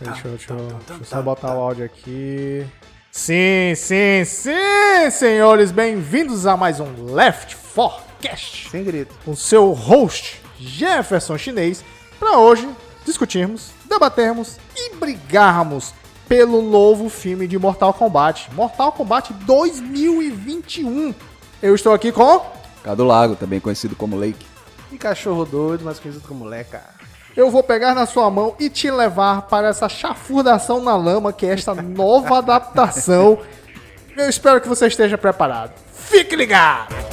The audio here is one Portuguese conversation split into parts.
Deixa, eu- deixa, eu- deixa eu só botar o áudio aqui. Sim, sim, sim, senhores, bem-vindos a mais um Left 4 Cast. Sem grito. com seu host Jefferson Chinês, para hoje discutirmos, debatermos brigarmos pelo novo filme de Mortal Kombat, Mortal Kombat 2021. Eu estou aqui com Cadu Lago, também conhecido como Lake. E cachorro doido, mais conhecido como Leca. eu vou pegar na sua mão e te levar para essa chafurdação na lama que é esta nova adaptação. Eu espero que você esteja preparado. Fique ligado!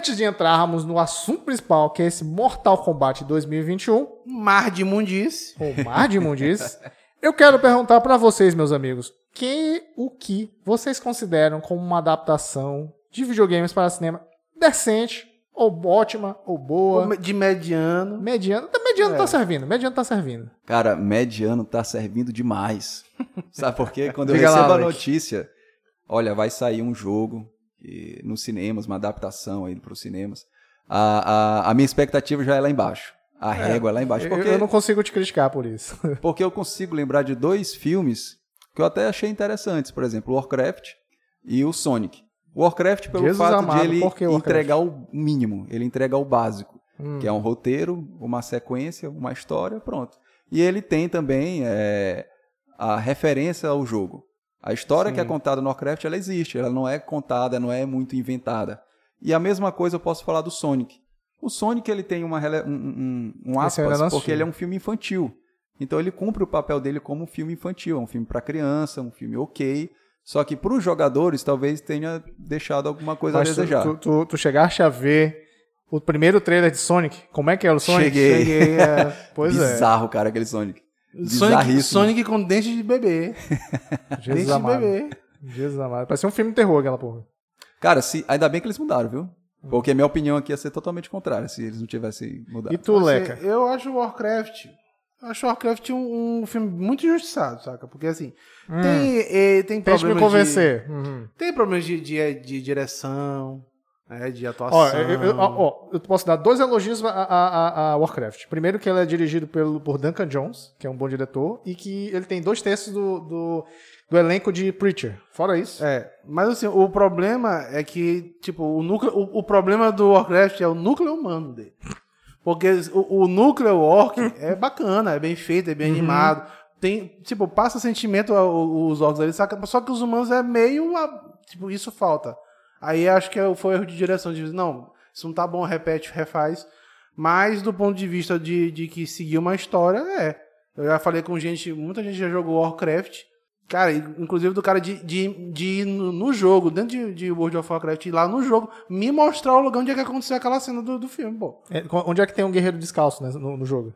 Antes de entrarmos no assunto principal, que é esse Mortal Kombat 2021, Mar de imundice. o Mar de Imundice, eu quero perguntar pra vocês, meus amigos, que o que vocês consideram como uma adaptação de videogames para cinema decente, ou ótima, ou boa, De mediano. mediana. Tá, Mediano tá servindo, mediano tá servindo. Cara, mediano tá servindo demais. Sabe por quê? Quando eu Diga lá, recebo a notícia, olha, vai sair um jogo e, nos cinemas, uma adaptação aí para os cinemas, a, a, a minha expectativa já é lá embaixo. A régua é lá embaixo. Porque, eu não consigo te criticar por isso. porque eu consigo lembrar de dois filmes que eu até achei interessantes. Por exemplo, Warcraft e o Sonic. Warcraft pelo Jesus fato amado, de ele que entregar o mínimo, ele entrega o básico. Hum. que é um roteiro, uma sequência, uma história, pronto. E ele tem também é, a referência ao jogo. A história que é contada no Warcraft, ela existe, ela não é contada, não é muito inventada. E a mesma coisa eu posso falar do Sonic. O Sonic ele tem uma, um, um, um aspas, porque ele é um filme infantil. Então ele cumpre o papel dele como um filme infantil, é um filme para criança, um filme ok. Só que para os jogadores talvez tenha deixado alguma coisa Mas a desejar. tu, tu, tu chegaste a ver o primeiro trailer de Sonic? Como é que é o Sonic? Cheguei. Cheguei a... Pois é. Bizarro, cara, aquele Sonic. Sonic. Sonic com dente de bebê. Jesus dente de amado. bebê. Jesus amado. Parece um filme de terror aquela porra. Cara, se, ainda bem que eles mudaram, viu? Porque a minha opinião aqui ia ser totalmente contrária se eles não tivessem mudado. E tu, Leca? Assim, eu acho o Warcraft. Eu acho Warcraft um, um filme muito injustiçado, saca? Porque assim, tem, eh, tem Hum. Tente me problemas. convencer. Uhum. De, tem problemas de, de, de direção, né, de atuação. Ó, eu, eu- ó, eu posso dar dois elogios a, a- a- Warcraft. Primeiro que ele é dirigido pelo, por Duncan Jones, que é um bom diretor, e que ele tem dois terços do, do, do elenco de Preacher. Fora isso, É, mas assim, o problema é que, tipo, o núcleo, o, o problema do Warcraft é o núcleo humano dele. Porque o, o núcleo orc é bacana, é bem feito, é bem animado. Tem, tipo, passa sentimento os orcs ali, saca? Só que os humanos é meio, a- tipo, isso falta. Aí acho que é foi erro de direção, de não, isso não tá bom, repete, refaz. Mas do ponto de vista de, de que seguir uma história, é. Eu já falei com gente, muita gente já jogou Warcraft. Cara, inclusive do cara de, de, de ir no, jogo, dentro de, de World of Warcraft, ir lá no jogo, me mostrar o lugar onde é que aconteceu aquela cena do, do filme, pô. É, onde é que tem um guerreiro descalço né, no, no jogo?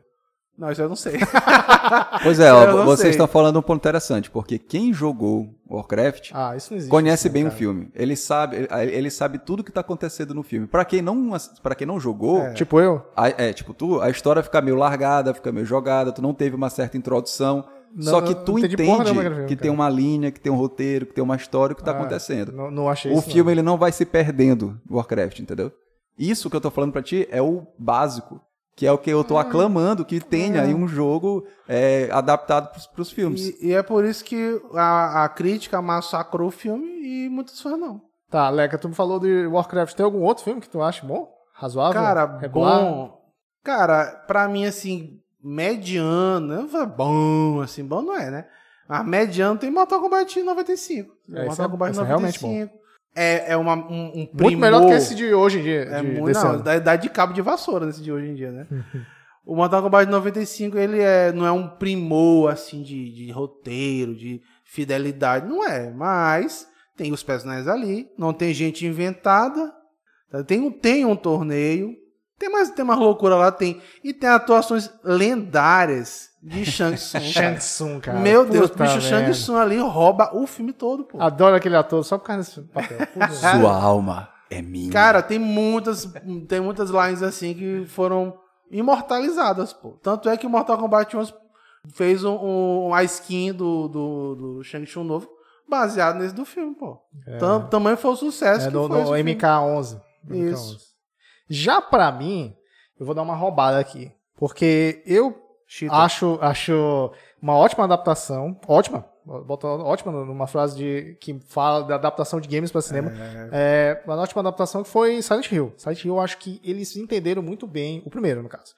Não, isso eu não sei. Pois é, ó, não vocês sei. estão falando um ponto interessante, porque quem jogou Warcraft Ah, não existe. conhece isso, bem né, o cara? filme. Ele sabe, ele, sabe tudo que tá acontecendo no filme. Pra quem não, para quem não jogou, Tipo eu? a- é, tipo, tu, a história fica meio largada, fica meio jogada, tu não teve uma certa introdução. Não, só que não tu entende nenhuma que cara. tem uma linha, que tem um roteiro, que tem uma história, o que tá Ah, acontecendo. Não, não achei O isso. filme ele não vai se perdendo no Warcraft, entendeu? Isso que eu tô falando pra ti é o básico, que é o que eu Ah. tô aclamando que tenha aí um jogo é, adaptado pros, pros filmes. E, e é por isso que a, a crítica massacrou o filme e muitos fãs não. Tá, Leca, tu me falou de Warcraft. Tem algum outro filme que tu acha bom? Razoável? Cara, regular? bom. Cara, pra mim, assim, mediano. Bom, assim, bom não é, né? Mas mediano tem Mortal Kombat 95. É, Mortal é- Kombat esse é realmente 95. É, é uma, um, um Muito melhor do que esse de hoje em dia. É de, muito, não, dá, dá de cabo de vassoura nesse de hoje em dia, né? o Mortal Kombat 95, ele é, não é um primor, assim, de, de roteiro, de fidelidade, não é. Mas tem os personagens ali, não tem gente inventada, tá? tem, tem um torneio, Tem mais, tem mais loucura lá, tem. E tem atuações lendárias de Shang Tsung. Shang Tsung, cara. Meu Deus, Puta bicho, Shang. Tsung ali rouba o filme todo, pô. Adoro aquele ator só por causa desse papel. Puta. Sua alma é minha. Cara, tem muitas, tem muitas lines assim que foram imortalizadas, pô. Tanto é que o Mortal Kombat 11 fez um, um, uma skin do, do, do Shang Tsung novo baseado nesse do filme, pô. Tam- tamanho foi o sucesso É que no, foi esse filme. MK11. Isso. MK11. Já pra mim, eu vou dar uma roubada aqui. Porque eu acho, acho uma ótima adaptação. Ótima. Bota ótima numa frase de, que fala da adaptação de games para cinema. É, uma ótima adaptação que foi Silent Hill. Silent Hill, eu acho que eles entenderam muito bem, o primeiro, no caso.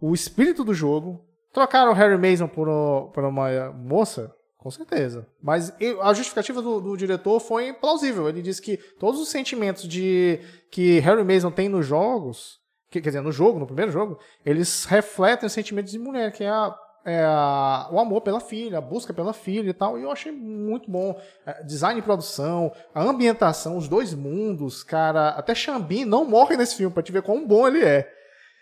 O espírito do jogo. Trocaram o Harry Mason por, por uma moça? Com certeza. Mas a justificativa do, do diretor foi plausível. Ele disse que todos os sentimentos de que Harry Mason tem nos jogos, que- quer dizer, no jogo, no primeiro jogo, eles refletem os sentimentos de mulher, que é, a- é a- o amor pela filha, a busca pela filha e tal. E eu achei muito bom. É, Design e produção, a ambientação, os dois mundos, cara. Até Xambin não morre nesse filme, pra te ver quão bom ele é.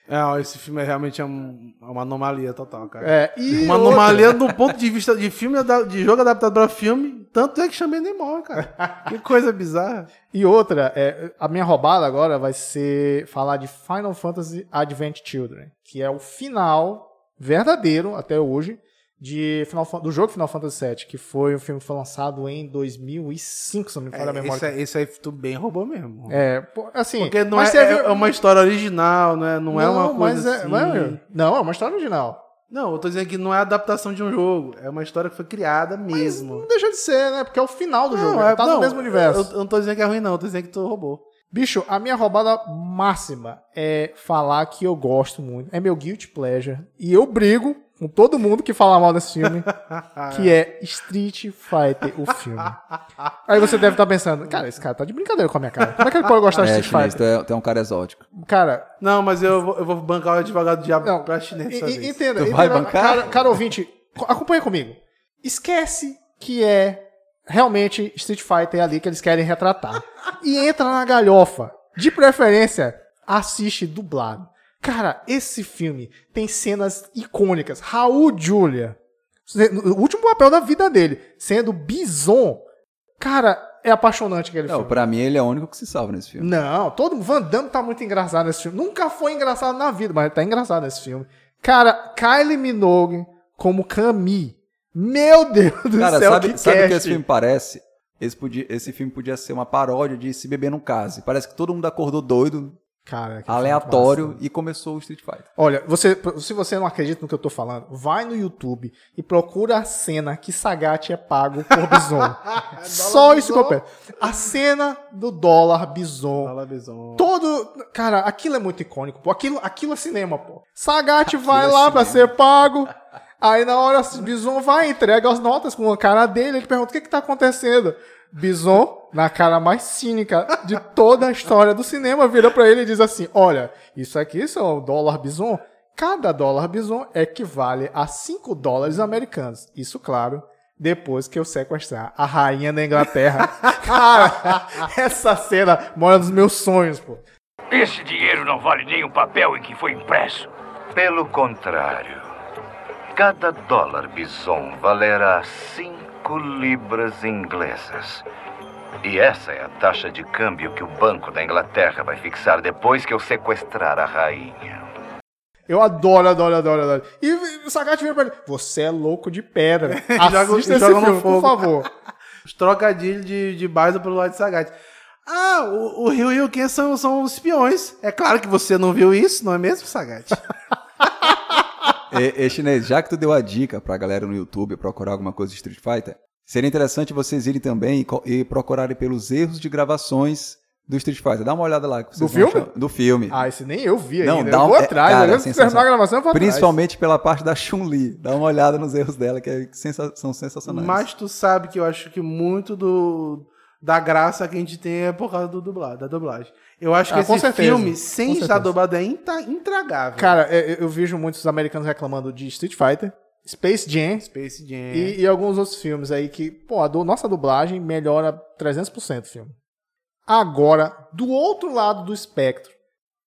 É, esse filme é realmente é um- é uma anomalia total, cara. É, e Uma outra- anomalia do ponto de vista de filme, de jogo adaptado para filme, tanto é que chamei nem morre, cara. Que coisa bizarra. E outra, é, a minha roubada agora vai ser falar de Final Fantasy Advent Children, que é o final verdadeiro até hoje de Final, do jogo Final Fantasy VII, que foi um filme que foi lançado em 2005, se não me falha a É, memória. esse, aí- esse aí tu bem roubou mesmo. É, assim, Porque não mas é, teve- é uma história original, né? Não, é uma mas coisa é- assim. mas é- não, é uma história original. Não, eu tô dizendo que não é adaptação de um jogo. É uma história que foi criada mesmo. Não deixa de ser, né? Porque é o final do jogo, é, tá no mesmo universo. Eu, eu não tô dizendo que é ruim, não. Eu tô dizendo que tu roubou. Bicho, a minha roubada máxima é falar que eu gosto muito. É meu guilty pleasure. E eu brigo com todo mundo que fala mal desse filme, que é Street Fighter, o filme. Aí você deve estar pensando, cara, esse cara tá de brincadeira com a minha cara. Como é que ele pode gostar de É, Street chinês, tu Fighter? é, tu é um cara exótico. Cara, Não, mas eu vou, eu vou bancar o advogado do diabo não. pra chinês e- e-. Entenda, Tu vai entenda, bancar? cara, cara ouvinte, co- acompanha comigo. Esquece que é realmente Street Fighter ali que eles querem retratar. E entra na galhofa. De preferência, assiste dublado. Cara, esse filme tem cenas icônicas. Raul Julia, o último papel da vida dele, sendo Bison. Cara, é apaixonante aquele Não, filme. pra mim ele é o único que se salva nesse filme. Não, todo mundo. Van Damme tá muito engraçado nesse filme. Nunca foi engraçado na vida, mas tá engraçado nesse filme. Cara, Kylie Minogue como Camille. Meu Deus do Cara, céu, sabe, que sabe o que esse filme parece? Esse, podia, esse filme podia ser uma paródia de Se Beber Não Case. Parece que todo mundo acordou doido, Cara, aleatório, e começou o Street Fighter. Olha, você, se você não acredita no que eu tô falando, vai no YouTube e procura a cena que Sagat é pago por Bison. Só isso que eu peço. A cena do dólar Bison. Fala, Bison. Todo. Cara, aquilo é muito icônico, pô. Aquilo, aquilo é cinema, pô. Sagat vai é lá pra cinema. ser pago. Aí na hora o Bison vai, entrega as notas com a cara dele. Ele pergunta: o que que tá acontecendo? Bison, na cara mais cínica de toda a história do cinema, vira pra ele e diz assim: Olha, isso aqui são dólar Bison. Cada dólar Bison equivale a 5 dólares americanos. Isso, claro, depois que eu sequestrar a rainha da Inglaterra. Cara, essa cena mora nos meus sonhos, pô. Esse dinheiro não vale nem o papel em que foi impresso. Pelo contrário, cada dólar bison valerá cinco libras inglesas. E essa é a taxa de câmbio que o Banco da Inglaterra vai fixar depois que eu sequestrar a rainha. Eu adoro, adoro, adoro, adoro. E o Sagat vira pra ele: Você é louco de pedra. Joga- Assista esse joga filme, por favor. Os trocadilhos de, de Baiza pelo lado de Sagat. Ah, o, o Rio e o Ken são, são os espiões. É claro que você não viu isso, não é mesmo, Sagat? E, e, chinês, já que tu deu a dica pra galera no YouTube procurar alguma coisa de Street Fighter, seria interessante vocês irem também e, e procurarem pelos erros de gravações do Street Fighter. Dá uma olhada lá. que vocês Do filme? achar- Do filme. Ah, esse nem eu vi Não, ainda. dá eu um- vou é- atrás. cara, sensacional. terminar a gravação, eu vou atrás. Principalmente pela parte da Chun-Li. Dá uma olhada nos erros dela, que é sensa- são sensacionais. Mas tu sabe que eu acho que muito do da graça que a gente tem é por causa do dublado, da dublagem. Eu acho que Ah, esse certeza, filme, sem estar dublado, é intra- intragável. Cara, é, eu, eu vejo muitos americanos reclamando de Street Fighter, Space Jam Space Jam. e, e alguns outros filmes aí que, pô, a do- nossa dublagem melhora 300% o filme. Agora, do outro lado do espectro,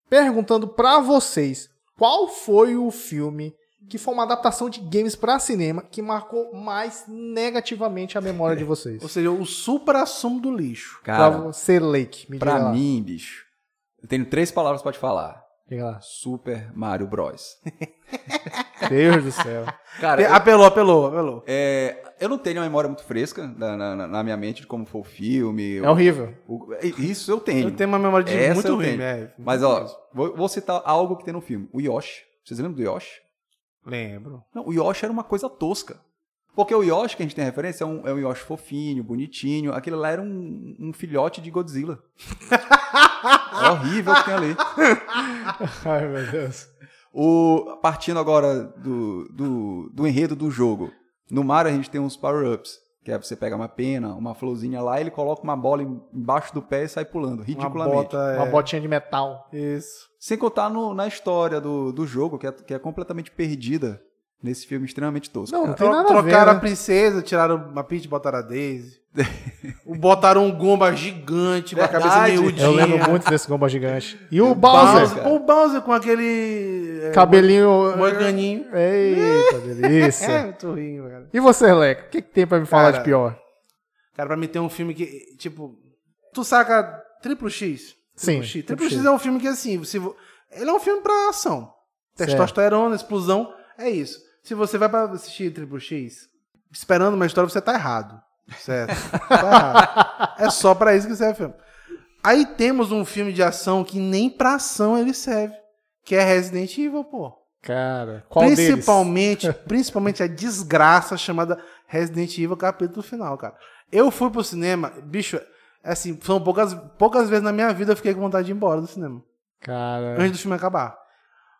perguntando pra vocês qual foi o filme que foi uma adaptação de games pra cinema que marcou mais negativamente a memória de vocês. Ou seja, o supra-sumo do lixo. Pra Cara, você, Lake, me pra diga lá. mim, bicho, eu tenho três palavras pra te falar. Diga lá. Super Mario Bros. Deus do céu. Cara, eu, Apelou, apelou, apelou. é, eu não tenho uma memória muito fresca na, na- na minha mente de como foi o filme. É horrível. o- isso eu tenho. Eu tenho uma memória de Essa muito ruim, é. Mas, ó, vou, vou citar algo que tem no filme. O Yoshi. Vocês lembram do Yoshi? Lembro. Não, o Yoshi era uma coisa tosca. Porque o Yoshi que a gente tem referência é um, é um Yoshi fofinho, bonitinho. Aquele lá era um, um filhote de Godzilla. É horrível o que tem ali. Ai, meu Deus. O, partindo agora do, do, do enredo do jogo. No Mario a gente tem uns power-ups. Que é você pega uma pena, uma florzinha lá, ele coloca uma bola em- embaixo do pé e sai pulando, Uma ridiculamente. bota, Uma é... botinha de metal. Isso. Sem contar no- na história do, do jogo, que é, que é completamente perdida nesse filme extremamente tosco. Não, não tem nada a ver, trocaram a, né? princesa, tiraram uma Peach e botaram a Daisy. O- botaram um Gomba gigante com a cabeça miudinha. Eu lembro muito desse gomba gigante. E o Bowser, Bowser, cara. O Bowser com aquele... é, cabelinho... Moicaninho. Eita, delícia. É, eu tô rindo, cara. E você, Leco? O que, que tem pra me falar Cara, de pior? Cara, pra mim tem um filme que, tipo... Tu saca Triplo X? Sim, Triplo X. Triplo X X. é um filme que, assim, se vo- ele é um filme pra ação. Certo. Testosterona, explosão, é isso. Se você vai pra assistir Triplo X esperando uma história, você tá errado. Certo? tá errado. É só pra isso que serve o filme. Aí temos um filme de ação que nem pra ação ele serve. Que é Resident Evil, pô. Cara, qual deles? principalmente, principalmente a desgraça chamada Resident Evil capítulo final, cara. Eu fui pro cinema, bicho, assim, são poucas, poucas vezes na minha vida eu fiquei com vontade de ir embora do cinema. Cara, Antes do filme acabar.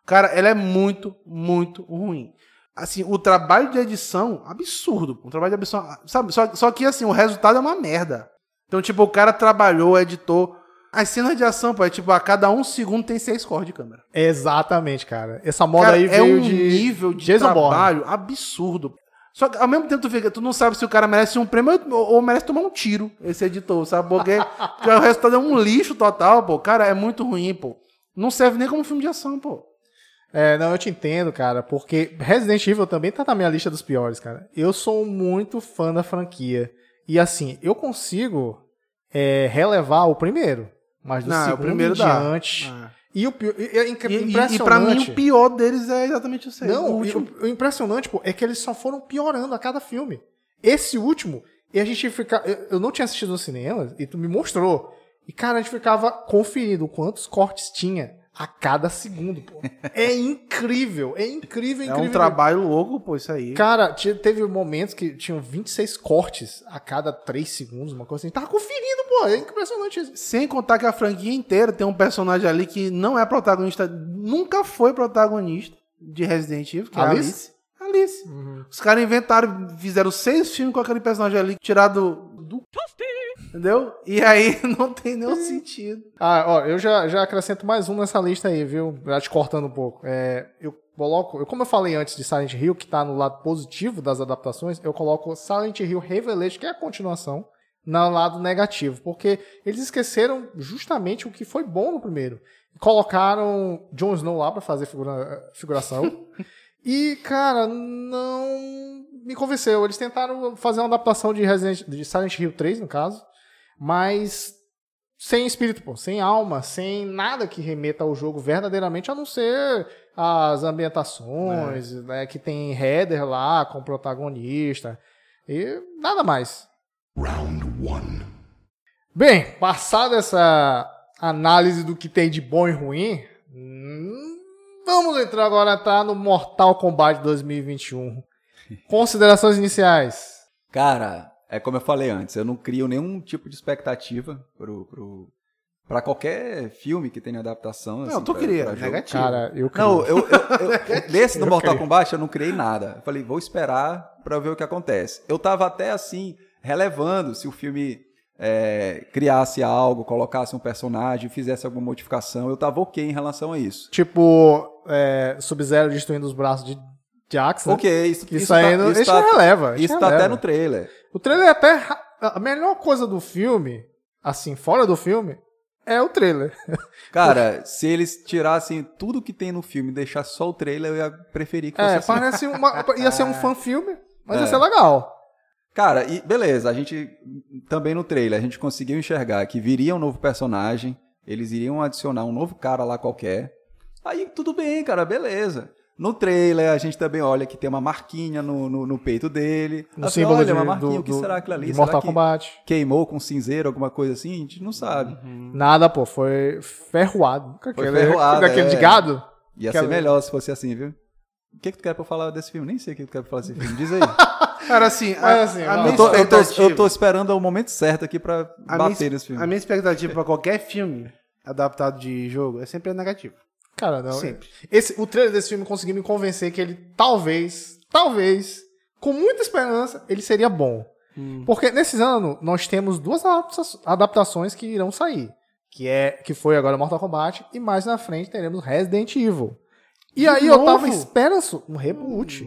Cara, ela é muito, muito ruim. Assim, o trabalho de edição, absurdo. O trabalho de edição, sabe? Só, só que, assim, o resultado é uma merda. Então, tipo, o cara trabalhou, editou. As cenas de ação, pô, é tipo, a cada um segundo tem seis cores de câmera. exatamente, cara. Essa moda Cara, aí é veio um de nível de Jason trabalho absurdo. Só que ao mesmo tempo tu, fica, tu não sabe se o cara merece um prêmio ou, ou merece tomar um tiro, esse editor, sabe? Porque, porque o resultado é um lixo total, pô. Cara, é muito ruim, pô. Não serve nem como filme de ação, pô. É, não, eu te entendo, cara, porque Resident Evil também tá na minha lista dos piores, cara. Eu sou muito fã da franquia. E assim, eu consigo é, relevar o primeiro. Mas do Não, segundo o primeiro em dá. diante. Ah. E o pior, e- é inc- E, e, impressionante. pra mim o pior deles é exatamente o segundo. Não, o o, o impressionante, pô, é que eles só foram piorando a cada filme. Esse último, e a gente fica. Eu, eu não tinha assistido no cinema, e tu me mostrou. E, cara, a gente ficava conferindo quantos cortes tinha a cada segundo, pô. É incrível, é incrível, É incrível. um trabalho louco, pô, isso aí. Cara, teve momentos que tinham 26 cortes a cada 3 segundos, uma coisa assim. Tava conferindo, pô. É impressionante isso. Sem contar que a franquia inteira tem um personagem ali que não é protagonista, nunca foi protagonista de Resident Evil, que é Alice? Alice. Alice. Os caras inventaram, fizeram seis filmes com aquele personagem ali tirado do. Entendeu? E aí não tem nenhum sentido. Ah, ó, eu já, já acrescento mais um nessa lista aí, viu? Já te cortando um pouco. É, eu coloco, eu, como eu falei antes de Silent Hill, que tá no lado positivo das adaptações, eu coloco Silent Hill Revelation, que é a continuação, no lado negativo. Porque eles esqueceram justamente o que foi bom no primeiro. Colocaram Jon Snow lá pra fazer figura, figuração. e, cara, não me convenceu. Eles tentaram fazer uma adaptação de, Resident, de Silent Hill 3, no caso. Mas sem espírito, pô, sem alma, sem nada que remeta ao jogo verdadeiramente, a não ser as ambientações, né, que tem header lá com o protagonista e nada mais. Bem, passada essa análise do que tem de bom e ruim, hum, vamos entrar agora tá no Mortal Kombat 2021. Considerações iniciais. Cara, é como eu falei antes, eu não crio nenhum tipo de expectativa pro, pro, pra qualquer filme que tenha adaptação. Não, assim, tu queria, pra negativo. Cara, eu creio. Não, eu, eu, eu- desse do Mortal creio. Kombat eu não criei nada. Eu falei, vou esperar pra ver o que acontece. Eu tava até assim, relevando se o filme é, criasse algo, colocasse um personagem, fizesse alguma modificação. Eu tava ok em relação a isso. Tipo, é, Sub-Zero destruindo os braços de Jax, né? Ok, isso, Isso, não, isso tá, não releva. isso não tá até releva. no trailer. O trailer é até. A melhor coisa do filme, assim, fora do filme, é o trailer. Cara, se eles tirassem tudo que tem no filme e deixassem só o trailer, eu ia preferir que fosse É, assim. parece uma. Ia ser um fã filme, mas ia É. ser legal. Cara, e beleza, a gente também no trailer, a gente conseguiu enxergar que viria um novo personagem, eles iriam adicionar um novo cara lá qualquer. Aí tudo bem, cara, beleza. No trailer, a gente também olha que tem uma marquinha no, no, no peito dele. No Assim, símbolo olha, de, uma marquinha, do, o que do- será aquilo ali? de Será Mortal que Kombat. queimou com cinzeiro, alguma coisa assim? A gente não sabe. Nada, pô, foi ferroado. Foi aquele, ferroado, daquele é. de gado. Ia Quer ser ver? melhor se fosse assim, viu? O que, que tu quer pra eu falar desse filme? Nem sei o que tu quer pra falar desse filme. Diz aí. Cara, assim, Mas a, assim, a eu, tô, eu, tô, expectativa... eu tô esperando o momento certo aqui pra a bater minha, nesse filme. A minha expectativa pra qualquer filme adaptado de jogo é sempre negativa. Cara, não. Esse, o trailer desse filme conseguiu me convencer que ele talvez, talvez, com muita esperança, ele seria bom. Hum. Porque nesses anos nós temos duas adapta- adaptações que irão sair. Que, é, que foi agora Mortal Kombat e mais na frente teremos Resident Evil. E De aí eu tava esperando um reboot.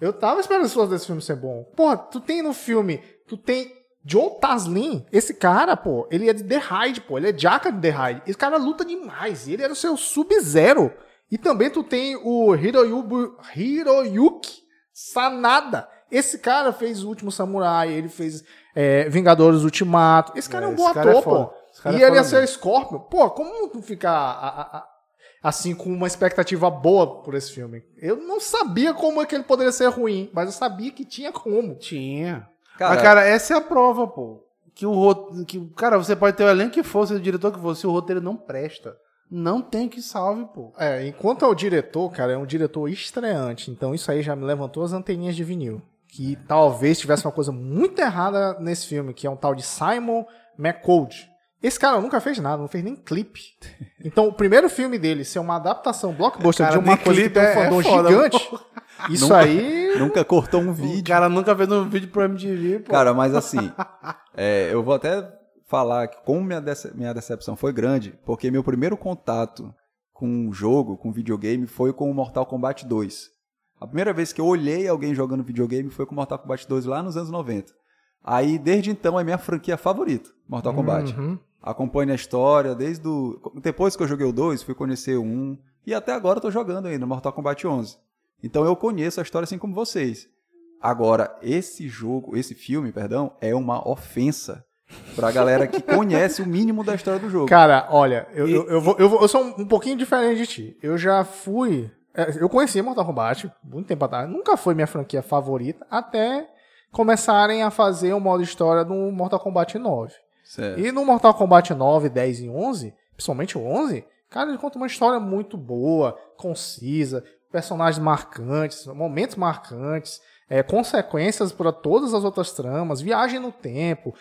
Eu tava esperando o desse filme ser bom. Porra, tu tem no filme, tu tem Joe Taslin, esse cara, pô, ele é de The Raid, pô, ele é jaca de The Raid. Esse cara luta demais, e ele era o seu Sub-Zero. E também tu tem o Hiroyubu, Hiroyuki Sanada. Esse cara fez o Último Samurai, ele fez é, Vingadores Ultimato. Esse cara é, É, um bom é ator, foda. pô. E é ele ia ser o. Scorpion. Pô, como tu ficar a- a- a- assim com uma expectativa boa por esse filme? Eu não sabia como é que ele poderia ser ruim, mas eu sabia que tinha como. Tinha. Cara, Mas, cara, essa é a prova, pô. Que o roteiro. Que, cara, você pode ter o elenco que fosse, o diretor que fosse, se o roteiro não presta. Não tem que salve, pô. É, enquanto ao diretor, cara, é um diretor estreante, então isso aí já me levantou as anteninhas de vinil. Que talvez tivesse uma coisa muito errada nesse filme, que é um tal de Simon McCold. Esse cara nunca fez nada, não fez nem clipe. Então, o primeiro filme dele ser uma adaptação blockbuster Cara, de uma nem coisa que clipe tem um é- é fandom foda, gigante, isso Nunca- aí nunca cortou um O vídeo. cara nunca fez um vídeo pro MTV, pô. Cara, mas assim, é, eu vou até falar que como minha, dece- minha decepção foi grande, porque meu primeiro contato com um jogo, com videogame, foi com o Mortal Kombat 2. A primeira vez que eu olhei alguém jogando videogame foi com o Mortal Kombat 2 lá nos anos 90. Aí, desde então, é minha franquia favorita, Mortal Kombat. Uhum. Acompanho a história, desde o... Depois que eu joguei o 2, fui conhecer o 1, e até agora eu tô jogando ainda, Mortal Kombat 11. Então eu conheço a história assim como vocês. Agora, esse jogo, esse filme, perdão, é uma ofensa pra galera que conhece o mínimo da história do jogo. Cara, olha, eu, eu, eu, vou, eu, vou- eu sou um pouquinho diferente de ti. Eu já fui. é, Eu conheci Mortal Kombat muito tempo atrás. Nunca foi minha franquia favorita, até começarem a fazer o modo história no Mortal Kombat 9. Certo. E no Mortal Kombat 9, 10 e 11, principalmente o 11, cara, ele conta uma história muito boa, concisa, personagens marcantes, momentos marcantes, é, consequências para todas as outras tramas, viagem no tempo.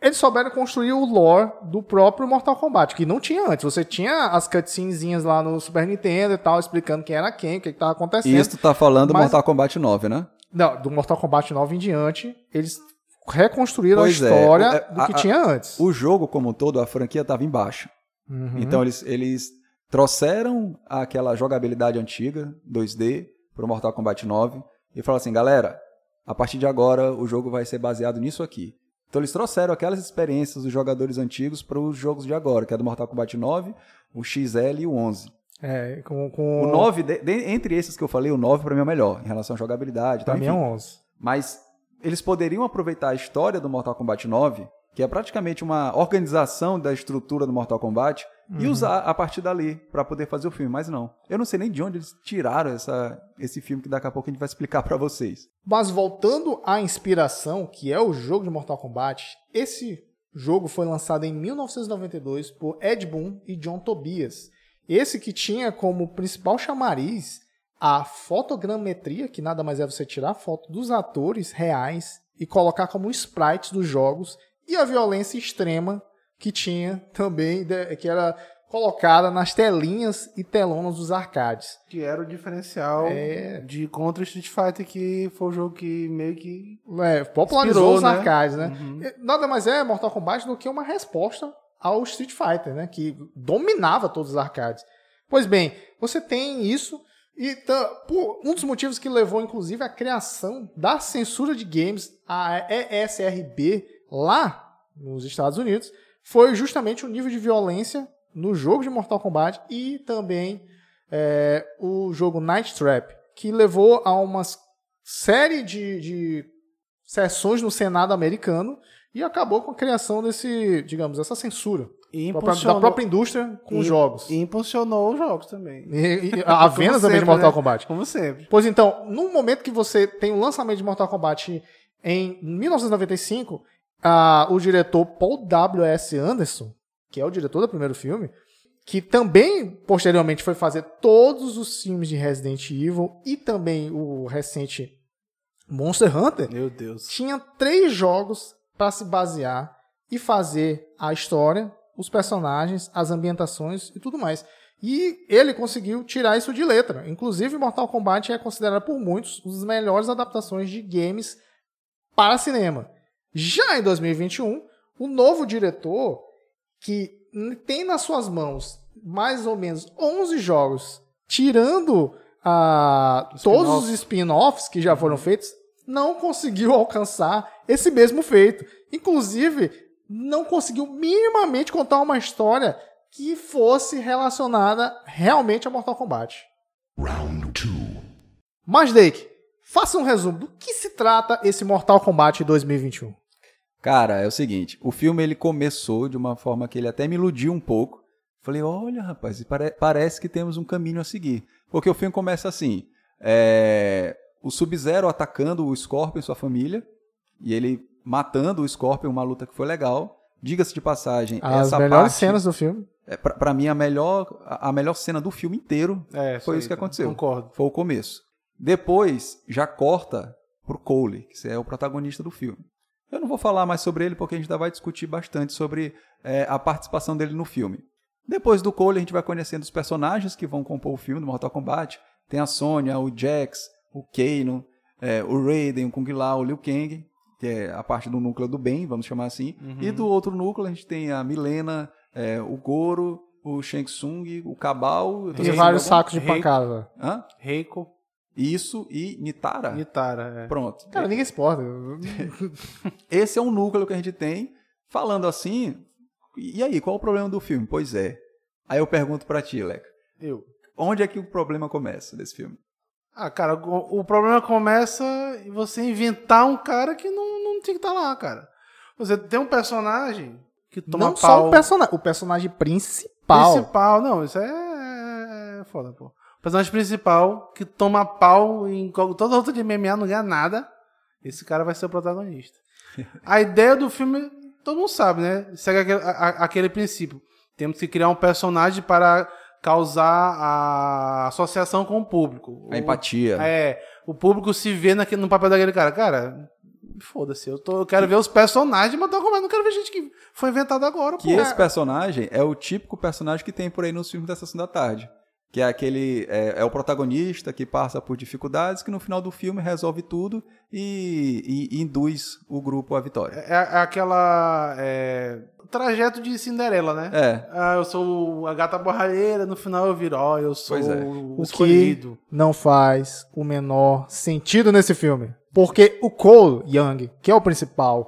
Eles souberam construir o lore do próprio Mortal Kombat, que não tinha antes. Você tinha as cutscenezinhas lá no Super Nintendo e tal, explicando quem era quem, o que estava acontecendo. Isso tu tá falando do Mas- Mortal Kombat 9, né? Não, do Mortal Kombat 9 em diante, eles reconstruíram Pois a é, história é, do que a- tinha antes. O jogo como um todo, a franquia tava embaixo. Uhum. Então eles, eles trouxeram aquela jogabilidade antiga, 2D, pro Mortal Kombat 9 e falaram assim, galera, a partir de agora o jogo vai ser baseado nisso aqui. Então eles trouxeram aquelas experiências dos jogadores antigos para os jogos de agora, que é do Mortal Kombat 9, o XL e o 11. É, com, com... O 9, de- de- entre esses que eu falei, o 9 para mim é o melhor, em relação à jogabilidade. Pra mim é um 11. Mas eles poderiam aproveitar a história do Mortal Kombat 9, que é praticamente uma organização da estrutura do Mortal Kombat, e Uhum. usar a partir dali para poder fazer o filme. Mas não. Eu não sei nem de onde eles tiraram essa, esse filme que daqui a pouco a gente vai explicar para vocês. Mas voltando à inspiração, que é o jogo de Mortal Kombat, esse jogo foi lançado em 1992 por Ed Boon e John Tobias. Esse que tinha como principal chamariz a fotogrametria, que nada mais é você tirar foto dos atores reais e colocar como sprites dos jogos, e a violência extrema que tinha também, de- que era colocada nas telinhas e telonas dos arcades. Que era o diferencial É. de contra Street Fighter, que foi o jogo que meio que. É, popularizou os né? arcades, né? Uhum. Nada mais é Mortal Kombat do que uma resposta ao Street Fighter, né? Que dominava todos os arcades. Pois bem, você tem isso e por um dos motivos que levou, inclusive, à criação da censura de games, a ESRB, lá nos Estados Unidos, foi justamente o nível de violência no jogo de Mortal Kombat e também é, o jogo Night Trap, que levou a uma série de, de sessões no Senado americano e acabou com a criação desse, digamos, essa censura da própria- indústria com os e- jogos. e impulsionou os jogos também. E, e a venda também de Mortal né? Kombat. Como sempre. Pois então, no momento que você tem o lançamento de Mortal Kombat em 1995, o diretor Paul W.S. Anderson, que é o diretor do primeiro filme, que também posteriormente foi fazer todos os filmes de Resident Evil e também o recente Monster Hunter, Meu Deus. tinha três jogos para se basear e fazer a história, os personagens, as ambientações e tudo mais. E ele conseguiu tirar isso de letra. Inclusive, Mortal Kombat é considerado por muitos uma das melhores adaptações de games para cinema. Já em 2021, o novo diretor, que tem nas suas mãos mais ou menos 11 jogos, tirando ah, todos os spin-offs que já foram feitos, não conseguiu alcançar esse mesmo feito. Inclusive, não conseguiu minimamente contar uma história que fosse relacionada realmente a Mortal Kombat. Mas, Dake, faça um resumo do que se trata esse Mortal Kombat 2021. Cara, é o seguinte, o filme ele começou de uma forma que ele até me iludiu um pouco. Falei, olha, rapaz, pare- parece que temos um caminho a seguir. Porque o filme começa assim, é, o Sub-Zero atacando o Scorpion e sua família, e ele matando o Scorpion, uma luta que foi legal. Diga-se de passagem, As essa melhores parte, cenas do filme. é, pra, pra mim, a melhor, a melhor cena do filme inteiro É, foi aí, isso que tá. aconteceu. Concordo. Foi o começo. Depois, já corta pro Cole, que é o protagonista do filme. Eu não vou falar mais sobre ele porque a gente ainda vai discutir bastante sobre é, a participação dele no filme. Depois do Cole, a gente vai conhecendo os personagens que vão compor o filme do Mortal Kombat. Tem a Sonya, o Jax, o Kano, é, o Raiden, o Kung Lao, o Liu Kang, que é a parte do núcleo do bem, vamos chamar assim. E do outro núcleo, a gente tem a Milena, é, o Goro, o Shang Tsung, o Cabal... E vários sacos de pancada. Hã? Reiko Isso e Nitara. e Tara. É. Pronto. Cara, ninguém se importa. Esse é um núcleo que a gente tem. Falando assim, e aí, qual o problema do filme? Pois é. Aí eu pergunto pra ti, Leca. Eu. Onde é que o problema começa desse filme? Ah, cara, o, o problema começa em você inventar um cara que não, não tinha que estar lá, cara. Você tem um personagem que toma não pau. só o personagem, o personagem principal. Principal, não, isso é, é foda, pô. O personagem principal que toma pau em toda luta de MMA não ganha nada. Esse cara vai ser o protagonista. A ideia do filme, todo mundo sabe, né? Segue aquele, a- aquele princípio. Temos que criar um personagem para causar a associação com o público. A O- empatia. É, o público se vê naquele, no papel daquele cara. Cara, foda-se, eu, tô- eu quero ver os personagens, mas eu não quero ver gente que foi inventado agora, Que pô. esse personagem é o típico personagem que tem por aí nos filmes da Sessão da Tarde. Que é aquele. É, é o protagonista que passa por dificuldades, que no final do filme resolve tudo e, e induz o grupo à vitória. É, é aquela. É, trajeto de Cinderela, né? É. Ah, eu sou a gata borralheira, no final eu viro, ó, eu sou Pois é. o O que escolhido. não faz o menor sentido nesse filme. Porque o Cole Young, que é o principal,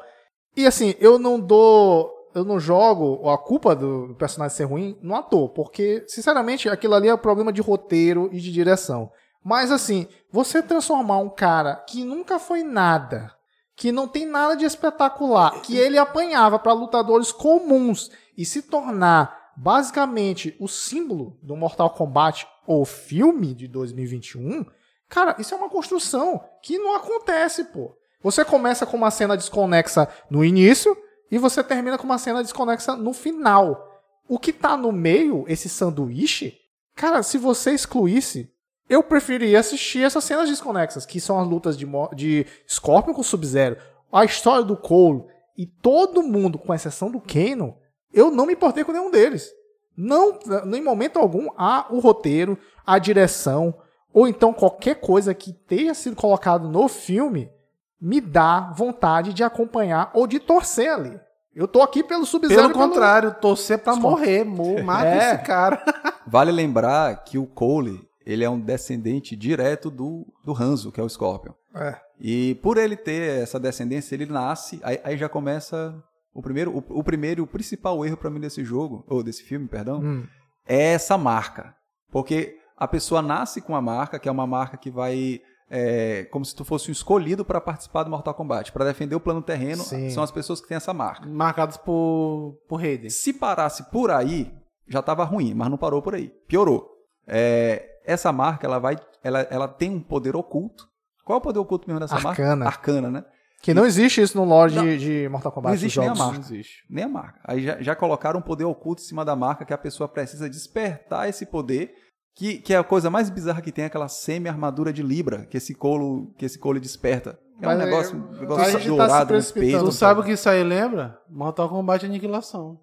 e assim, eu não dou. Eu não jogo a culpa do personagem ser ruim no ator, porque, sinceramente, aquilo ali é problema de roteiro e de direção. Mas assim, você transformar um cara que nunca foi nada, que não tem nada de espetacular, que ele apanhava para lutadores comuns e se tornar basicamente o símbolo do Mortal Kombat ou filme de 2021, cara, isso é uma construção que não acontece, pô. Você começa com uma cena desconexa no início e você termina com uma cena desconexa no final. O que tá no meio, esse sanduíche, cara, se você excluísse, eu preferia assistir essas cenas desconexas, que são as lutas de, de Scorpion com Sub-Zero, a história do Cole e todo mundo, com exceção do Kano, eu não me importei com nenhum deles. Não, em momento algum, há o roteiro, a direção, ou então qualquer coisa que tenha sido colocado no filme me dá vontade de acompanhar ou de torcer ali. Eu tô aqui pelo Sub-Zero. Pelo e pelo- contrário, torcer pra Scorpion. morrer. Mo, mata É. esse cara. Vale lembrar que o Cole, ele é um descendente direto do, do Hanzo, que é o Scorpion. É. E por ele ter essa descendência, ele nasce, aí, aí já começa o, primeiro, o, o primeiro e o principal erro pra mim desse jogo, ou desse filme, perdão, Hum. é essa marca. Porque a pessoa nasce com a marca, que é uma marca que vai. É, como se tu fosse um escolhido para participar do Mortal Kombat. Para defender o plano terreno, Sim. são as pessoas que têm essa marca. Marcados por, por Raiden. Se parasse por aí, já tava ruim, mas não parou por aí. Piorou. É, essa marca, ela vai. Ela, ela tem um poder oculto. Qual é o poder oculto mesmo dessa Arcana. marca? Arcana, né? Que não existe isso no lore Não. de, de Mortal Kombat. Não existe nem a jogos. marca. Não existe. Nem a marca. Aí já, já colocaram um poder oculto em cima da marca que a pessoa precisa despertar esse poder. Que, que é a coisa mais bizarra que tem, aquela semi-armadura de Libra que esse colo, que esse colo desperta. É um Mas, negócio, é, um negócio a tá se dourado, um precipitando. peso. Tu sabe o que isso aí lembra? Mortal Kombat Aniquilação.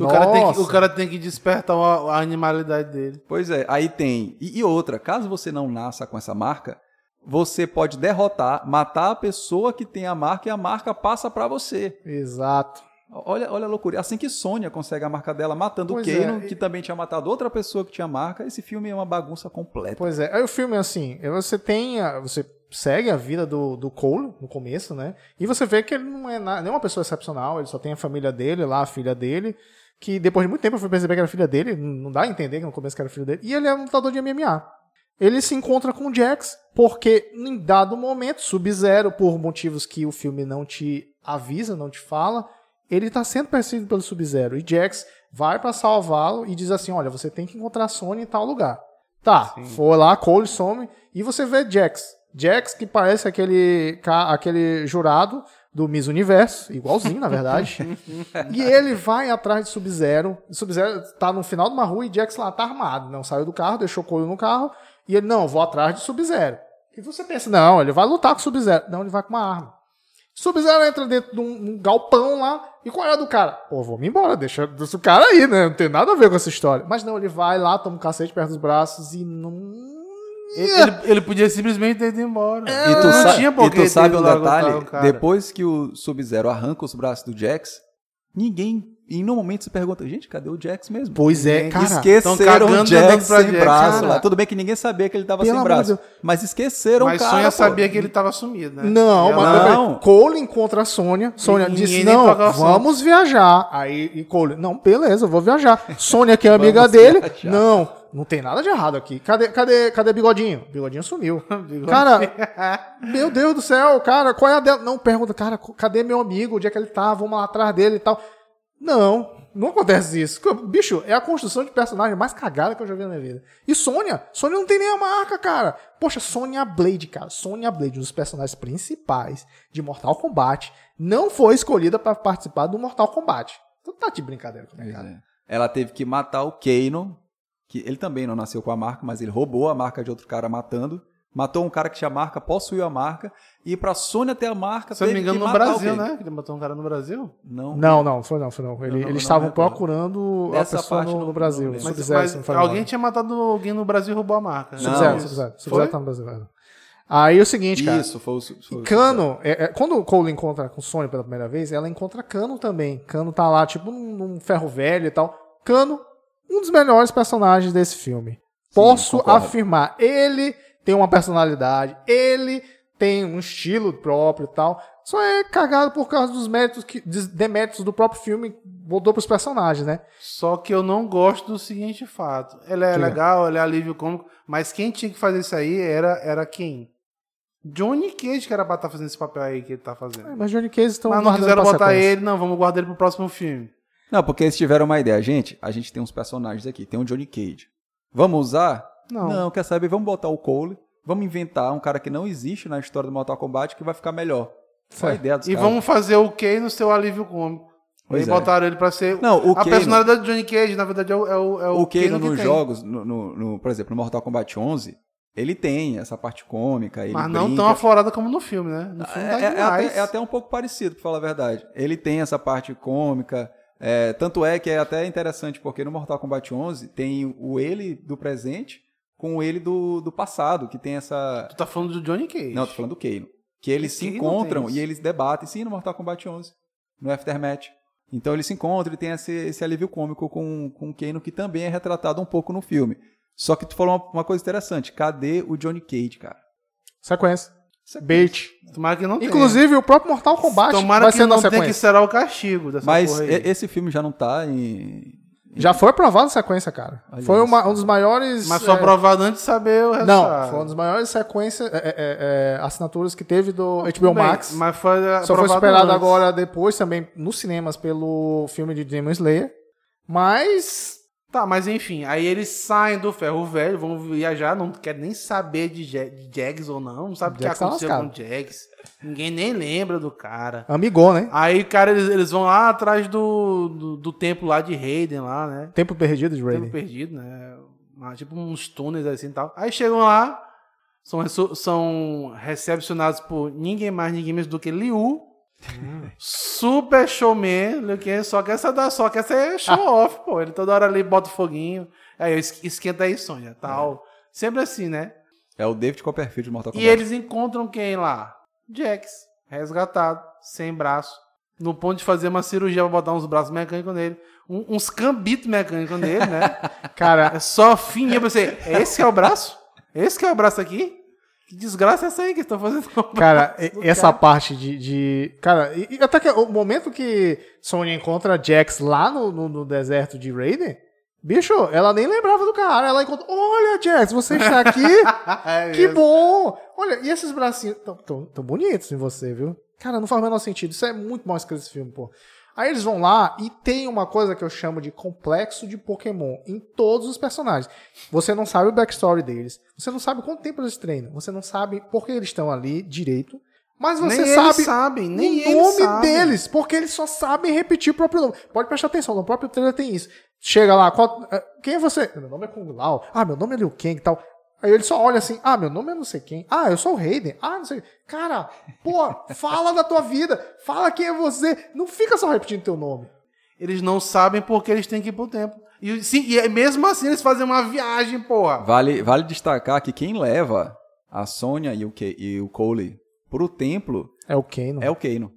O cara, tem que, o cara tem que despertar a, a animalidade dele. Pois é, aí tem. E, e outra, caso você não nasça com essa marca, você pode derrotar, matar a pessoa que tem a marca e a marca passa pra você. Exato. Olha, olha a loucura. Assim que Sônia consegue a marca dela matando Pois o é, Kano, e- que também tinha matado outra pessoa que tinha marca, esse filme é uma bagunça completa. Pois é. Aí o filme, assim, você tem. a- você segue a vida do, do Cole no começo, né? E você vê que ele não é na, nenhuma pessoa excepcional, ele só tem a família dele lá, a filha dele. Que depois de muito tempo eu fui perceber que era filha dele, não dá a entender que no começo que era filho dele. E ele é um lutador de MMA. Ele se encontra com o Jax, porque em dado momento, Sub-Zero, por motivos que o filme não te avisa, não te fala, ele tá sendo perseguido pelo Sub-Zero. E Jax vai pra salvá-lo e diz assim: Olha, você tem que encontrar a Sony em tal lugar. Tá, foi lá, Cole some, e você vê Jax. Jax, que parece aquele, aquele jurado do Miss Universo, igualzinho, na verdade. e ele vai atrás de Sub-Zero. Sub-Zero tá no final de uma rua e Jax lá tá armado. Não saiu do carro, deixou Cole no carro. E ele, não, vou atrás de Sub-Zero. E você pensa, não, ele vai lutar com Sub-Zero. Não, ele vai com uma arma. Sub-Zero entra dentro de um, um galpão lá. E qual é a do cara? Pô, vou me embora, deixa, deixa o cara aí, né? Não tem nada a ver com essa história. Mas não, ele vai lá, toma um cacete perto dos braços e não. Ele, ele- ele podia simplesmente ter ido embora. E tu, não sa- tinha e tu sabe um detalhe? Depois que o Sub-Zero arranca os braços do Jax, ninguém, em nenhum momento se pergunta, gente, cadê o Jax mesmo? Pois é, cara. Esqueceram cagando o Jax pra sem Jax, braço cara. lá. Tudo bem que ninguém sabia que ele tava Pelo sem braço. Deus. Mas esqueceram Mas o cara. Sonha pô. sabia que ele tava sumido, né? Não, E mas Não. Cole encontra a Sônia. Sônia disse: Não, toca o assunto." vamos viajar. Aí e Cole, não, beleza, eu vou viajar. Sônia, que é amiga dele, viajar. não, não tem nada de errado aqui. Cadê, cadê, cadê Bigodinho? Bigodinho sumiu. Cara, meu Deus do céu, cara, qual é a dela? Não, pergunta, cara, cadê meu amigo? Onde é que ele tá? Vamos lá atrás dele e tal. Não, não acontece isso. Bicho, é a construção de personagem mais cagada que eu já vi na minha vida. E Sônia, Sônia não tem nem a marca, cara. Poxa, Sonya Blade, cara. Sonya Blade, um dos personagens principais de Mortal Kombat, não foi escolhida pra participar do Mortal Kombat. Tu tá de brincadeira comigo, cara. é. Ela teve que matar o Kano, que ele também não nasceu com a marca, mas ele roubou a marca de outro cara matando. Matou um cara que tinha marca, possuiu a marca. E pra Sônia ter a marca, Se eu não me engano, no Brasil, o Kano. né? Que ele botou um cara no Brasil. Não. Não, não, foi não, foi não. Ele- Não, não, eles não estavam procurando a Dessa pessoa parte no, no Brasil. Mas, mas a alguém tinha matado alguém no Brasil e roubou a marca. né? Sub-Zero. Sub-Zero. Tá no Brasil. Aí é o seguinte, cara. Isso, foi o. Foi o- Cano, é, é, quando o Cole encontra com Sony pela primeira vez, ela encontra Cano também. Cano tá lá, tipo, num, num ferro velho e tal. Cano, um dos melhores personagens desse filme. Posso concordo. afirmar. Ele tem uma personalidade, ele tem um estilo próprio e tal. Só é cagado por causa dos méritos que, deméritos do próprio filme botou pros personagens, né? Só que eu não gosto do seguinte fato. Ele é Diga. legal, ele é alívio cômico, mas quem tinha que fazer isso aí era, era quem? Johnny Cage que era pra estar fazendo esse papel aí que ele tá fazendo. É, Mas Johnny Cage estão mas não quiseram botar ele, não, vamos guardar ele pro próximo filme. Não, porque eles tiveram uma ideia. Gente, a gente tem uns personagens aqui. Tem o Johnny Cage. Vamos usar? Não. quer saber? Vamos botar o Cole. Vamos inventar um cara que não existe na história do Mortal Kombat que vai ficar melhor. Foi a ideia dos E caras. vamos fazer o Kay no seu alívio cômico. Pois e é. botaram ele pra ser. Não, o a Kano- personalidade do Johnny Cage, na verdade, é o, é o, é o o Kano nos jogos, no, no- no- por exemplo, no Mortal Kombat 11, ele tem essa parte cômica. Mas não brinca. tão aflorada como no filme, né? No filme É, tá é- é até, é até um pouco parecido, pra falar a verdade. Ele tem essa parte cômica. é, tanto é que é até interessante, porque no Mortal Kombat 11 tem o ele do presente com o ele do, do passado, que tem essa. Tu tá falando do Johnny Cage. Não, tô falando do Kano. Que eles se encontram e eles debatem, sim, no Mortal Kombat 11, no Aftermath. Então eles se encontram e tem esse, esse alívio cômico com, com o Kano, que também é retratado um pouco no filme. Só que tu falou uma, uma coisa interessante. Cadê o Johnny Cage, cara? Sequência. Bait. Tomara que não tenha. Inclusive, o próprio Mortal Kombat Tomara vai que ser na não tenha que sequência. será o castigo dessa Mas porra aí. esse filme já não tá em. Já foi aprovado a sequência, cara. Olha foi isso. uma- um dos maiores... Mas foi é, aprovado antes de saber o Não, resultado. foi uma das maiores sequências, é, é, é, assinaturas que teve do HBO bem, Max. Mas foi Só foi superado antes. agora depois também nos cinemas pelo filme de Demon Slayer. Mas Tá, mas enfim, aí eles saem do ferro velho, vão viajar, não querem nem saber de, de Jags ou não, não sabe o que tá aconteceu lascado. com o Jags. Ninguém nem lembra do cara. amigou, né? Aí, cara, eles, eles vão lá atrás do, do, do templo lá de Hayden lá, né? Tempo perdido de Tempo Raiden. perdido, né? Ah, Tipo uns túneis assim e tal. Aí chegam lá, são, são recepcionados por ninguém mais, ninguém menos do que Liu. Super showman, Liu Kang só quer essa só quer ser show off, pô. Ele toda hora ali bota o foguinho, aí es- esquenta aí, Sonha, tal. Sempre assim, né? É o David Copperfield de Mortal E Kombat. eles encontram quem lá? Jax, resgatado, sem braço. No ponto de fazer uma cirurgia pra botar uns braços mecânicos nele. Um- uns cambitos mecânicos nele, né? Cara, É só fininho. Eu pensei, esse que é o braço? Esse que é o braço aqui? Que desgraça é essa aí que estão fazendo com o cara, essa cara? parte de, de- Cara, e, até que o momento que Sonya encontra Jax lá no, no, no deserto de Raiden, bicho, ela nem lembrava do cara. Ela encontra. Olha, Jax, você está aqui? É que bom! Olha, e esses bracinhos tão, tão, tão bonitos em você, viu? Cara, não faz o menor sentido. Isso é muito mal escrito esse filme, pô. Aí eles vão lá e tem uma coisa que eu chamo de complexo de Pokémon em todos os personagens. Você não sabe o backstory deles, você não sabe quanto tempo eles treinam, você não sabe por que eles estão ali direito, mas você nem sabe eles sabem, nem o nome sabem. deles, porque eles só sabem repetir o próprio nome. Pode prestar atenção, no próprio trailer tem isso. Chega lá, qual- eh, quem é você? Meu nome é Kung Lao. Ah, meu nome é Liu Kang e tal. Aí ele só olha assim, ah, meu nome é não sei quem. Ah, eu sou o Raiden. Ah, não sei. Cara, pô, fala da tua vida. Fala quem é você. Não fica só repetindo teu nome. Eles não sabem porque eles têm que ir pro templo. E, sim, e é- mesmo assim eles fazem uma viagem, porra. Vale, vale destacar que quem leva a Sônia e o, Ke e o Cole pro templo É o Kano. é o Keino.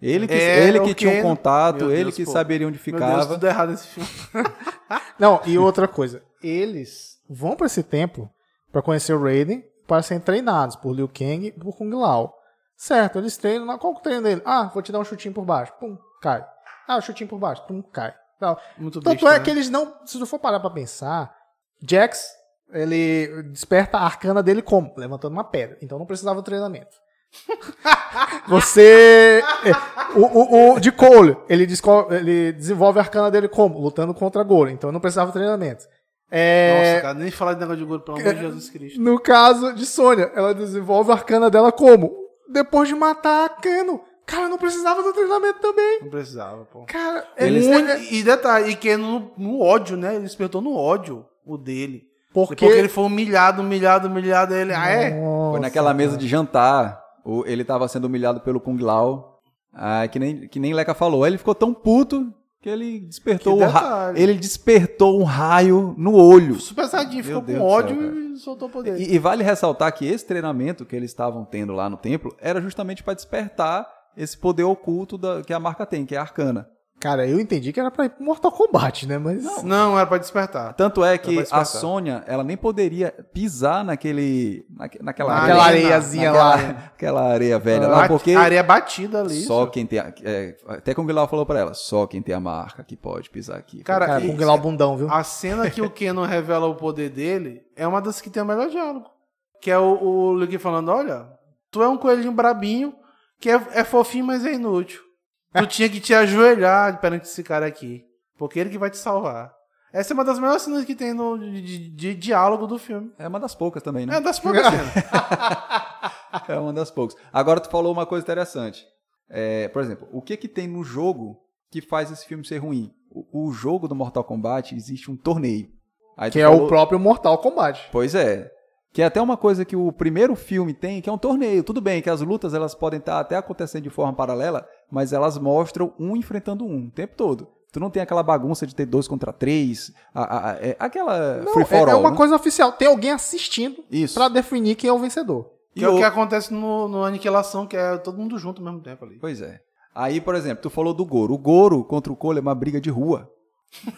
Ele que, É, ele o que tinha um Kano. contato, Meu ele Deus, que pô. saberia onde Meu Deus, ficava. tudo errado nesse filme. Não, e outra coisa. Eles vão pra esse templo pra conhecer o Raiden, para serem treinados por Liu Kang e por Kung Lao. Certo, eles treinam. na- Qual que é o treino dele? Ah, vou te dar um chutinho por baixo. Pum, cai. Ah, um chutinho por baixo. Pum, cai. Tal. Muito Tanto besta, é né? que eles não. Se tu for parar pra pensar, Jax, ele desperta a arcana dele como? Levantando uma pedra. Então não precisava do treinamento. Você. é, O, o, o de Cole, ele, desco- ele desenvolve a arcana dele como? Lutando contra Goro. Então não precisava do treinamento. É, Nossa, cara, nem falar de negócio de gordo, pelo amor de Jesus Cristo. no caso de Sônia, ela desenvolve a arcana dela como? Depois de matar a Kano. Cara, não precisava do treinamento também. Não precisava, pô. Cara, é Eles muito- E detalhe, e que é no, no ódio, né? Ele despertou no ódio o dele. Porque, Porque ele foi humilhado, humilhado, humilhado. Ele, ah, é? Foi naquela mesa de jantar. O- ele tava sendo humilhado pelo Kung Lao. Ah, que, nem, que nem Leca falou. Aí ele ficou tão puto que ele despertou Que detalhe. Ele despertou um raio no olho. Super Saiyajin ficou Deus com ódio céu, e soltou o poder. E, e vale ressaltar que esse treinamento que eles estavam tendo lá no templo era justamente para despertar esse poder oculto da- que a marca tem, que é a arcana. Cara, eu entendi que era pra ir pro Mortal Kombat, né? Mas. Não, era pra despertar. Tanto é que a Sônia, ela nem poderia pisar naquele, naque- naquela, Na Aquela arena, areiazinha naquela, lá. aquela areia velha A- lá, porque A areia batida ali. só isso. quem tem, a- é, até como o Guilherme falou pra ela, só quem tem a marca que pode pisar aqui. Cara, Cara, e- com o bundão, viu? A cena que o Kenon revela o poder dele é uma das que tem o melhor diálogo. Que é o, o Luke falando: Olha, tu é um coelhinho brabinho que é, é fofinho, mas é inútil. Tu tinha que te ajoelhar perante esse cara aqui. Porque ele que vai te salvar. Essa é uma das melhores cenas que tem no, de, de- de diálogo do filme. É uma das poucas também, É né? uma das poucas cenas. É uma das poucas. Agora tu falou uma coisa interessante. É, por exemplo, o que que tem no jogo que faz esse filme ser ruim? O, o jogo do Mortal Kombat existe um torneio. Aí Que é falou- o próprio Mortal Kombat. Pois é. Que é até uma coisa que o primeiro filme tem, que é um torneio. Tudo bem que as lutas elas podem estar até acontecendo de forma paralela, mas elas mostram um enfrentando um o tempo todo. Tu não tem aquela bagunça de ter dois contra três, a- a- a- é aquela Não, free é, for é all. uma né? coisa oficial. Tem alguém assistindo Isso. pra definir quem é o vencedor. Que é o o- que acontece no, no Aniquilação, que é todo mundo junto ao mesmo tempo ali. Pois é. Aí, por exemplo, tu falou do Goro. O Goro contra o Cole é uma briga de rua.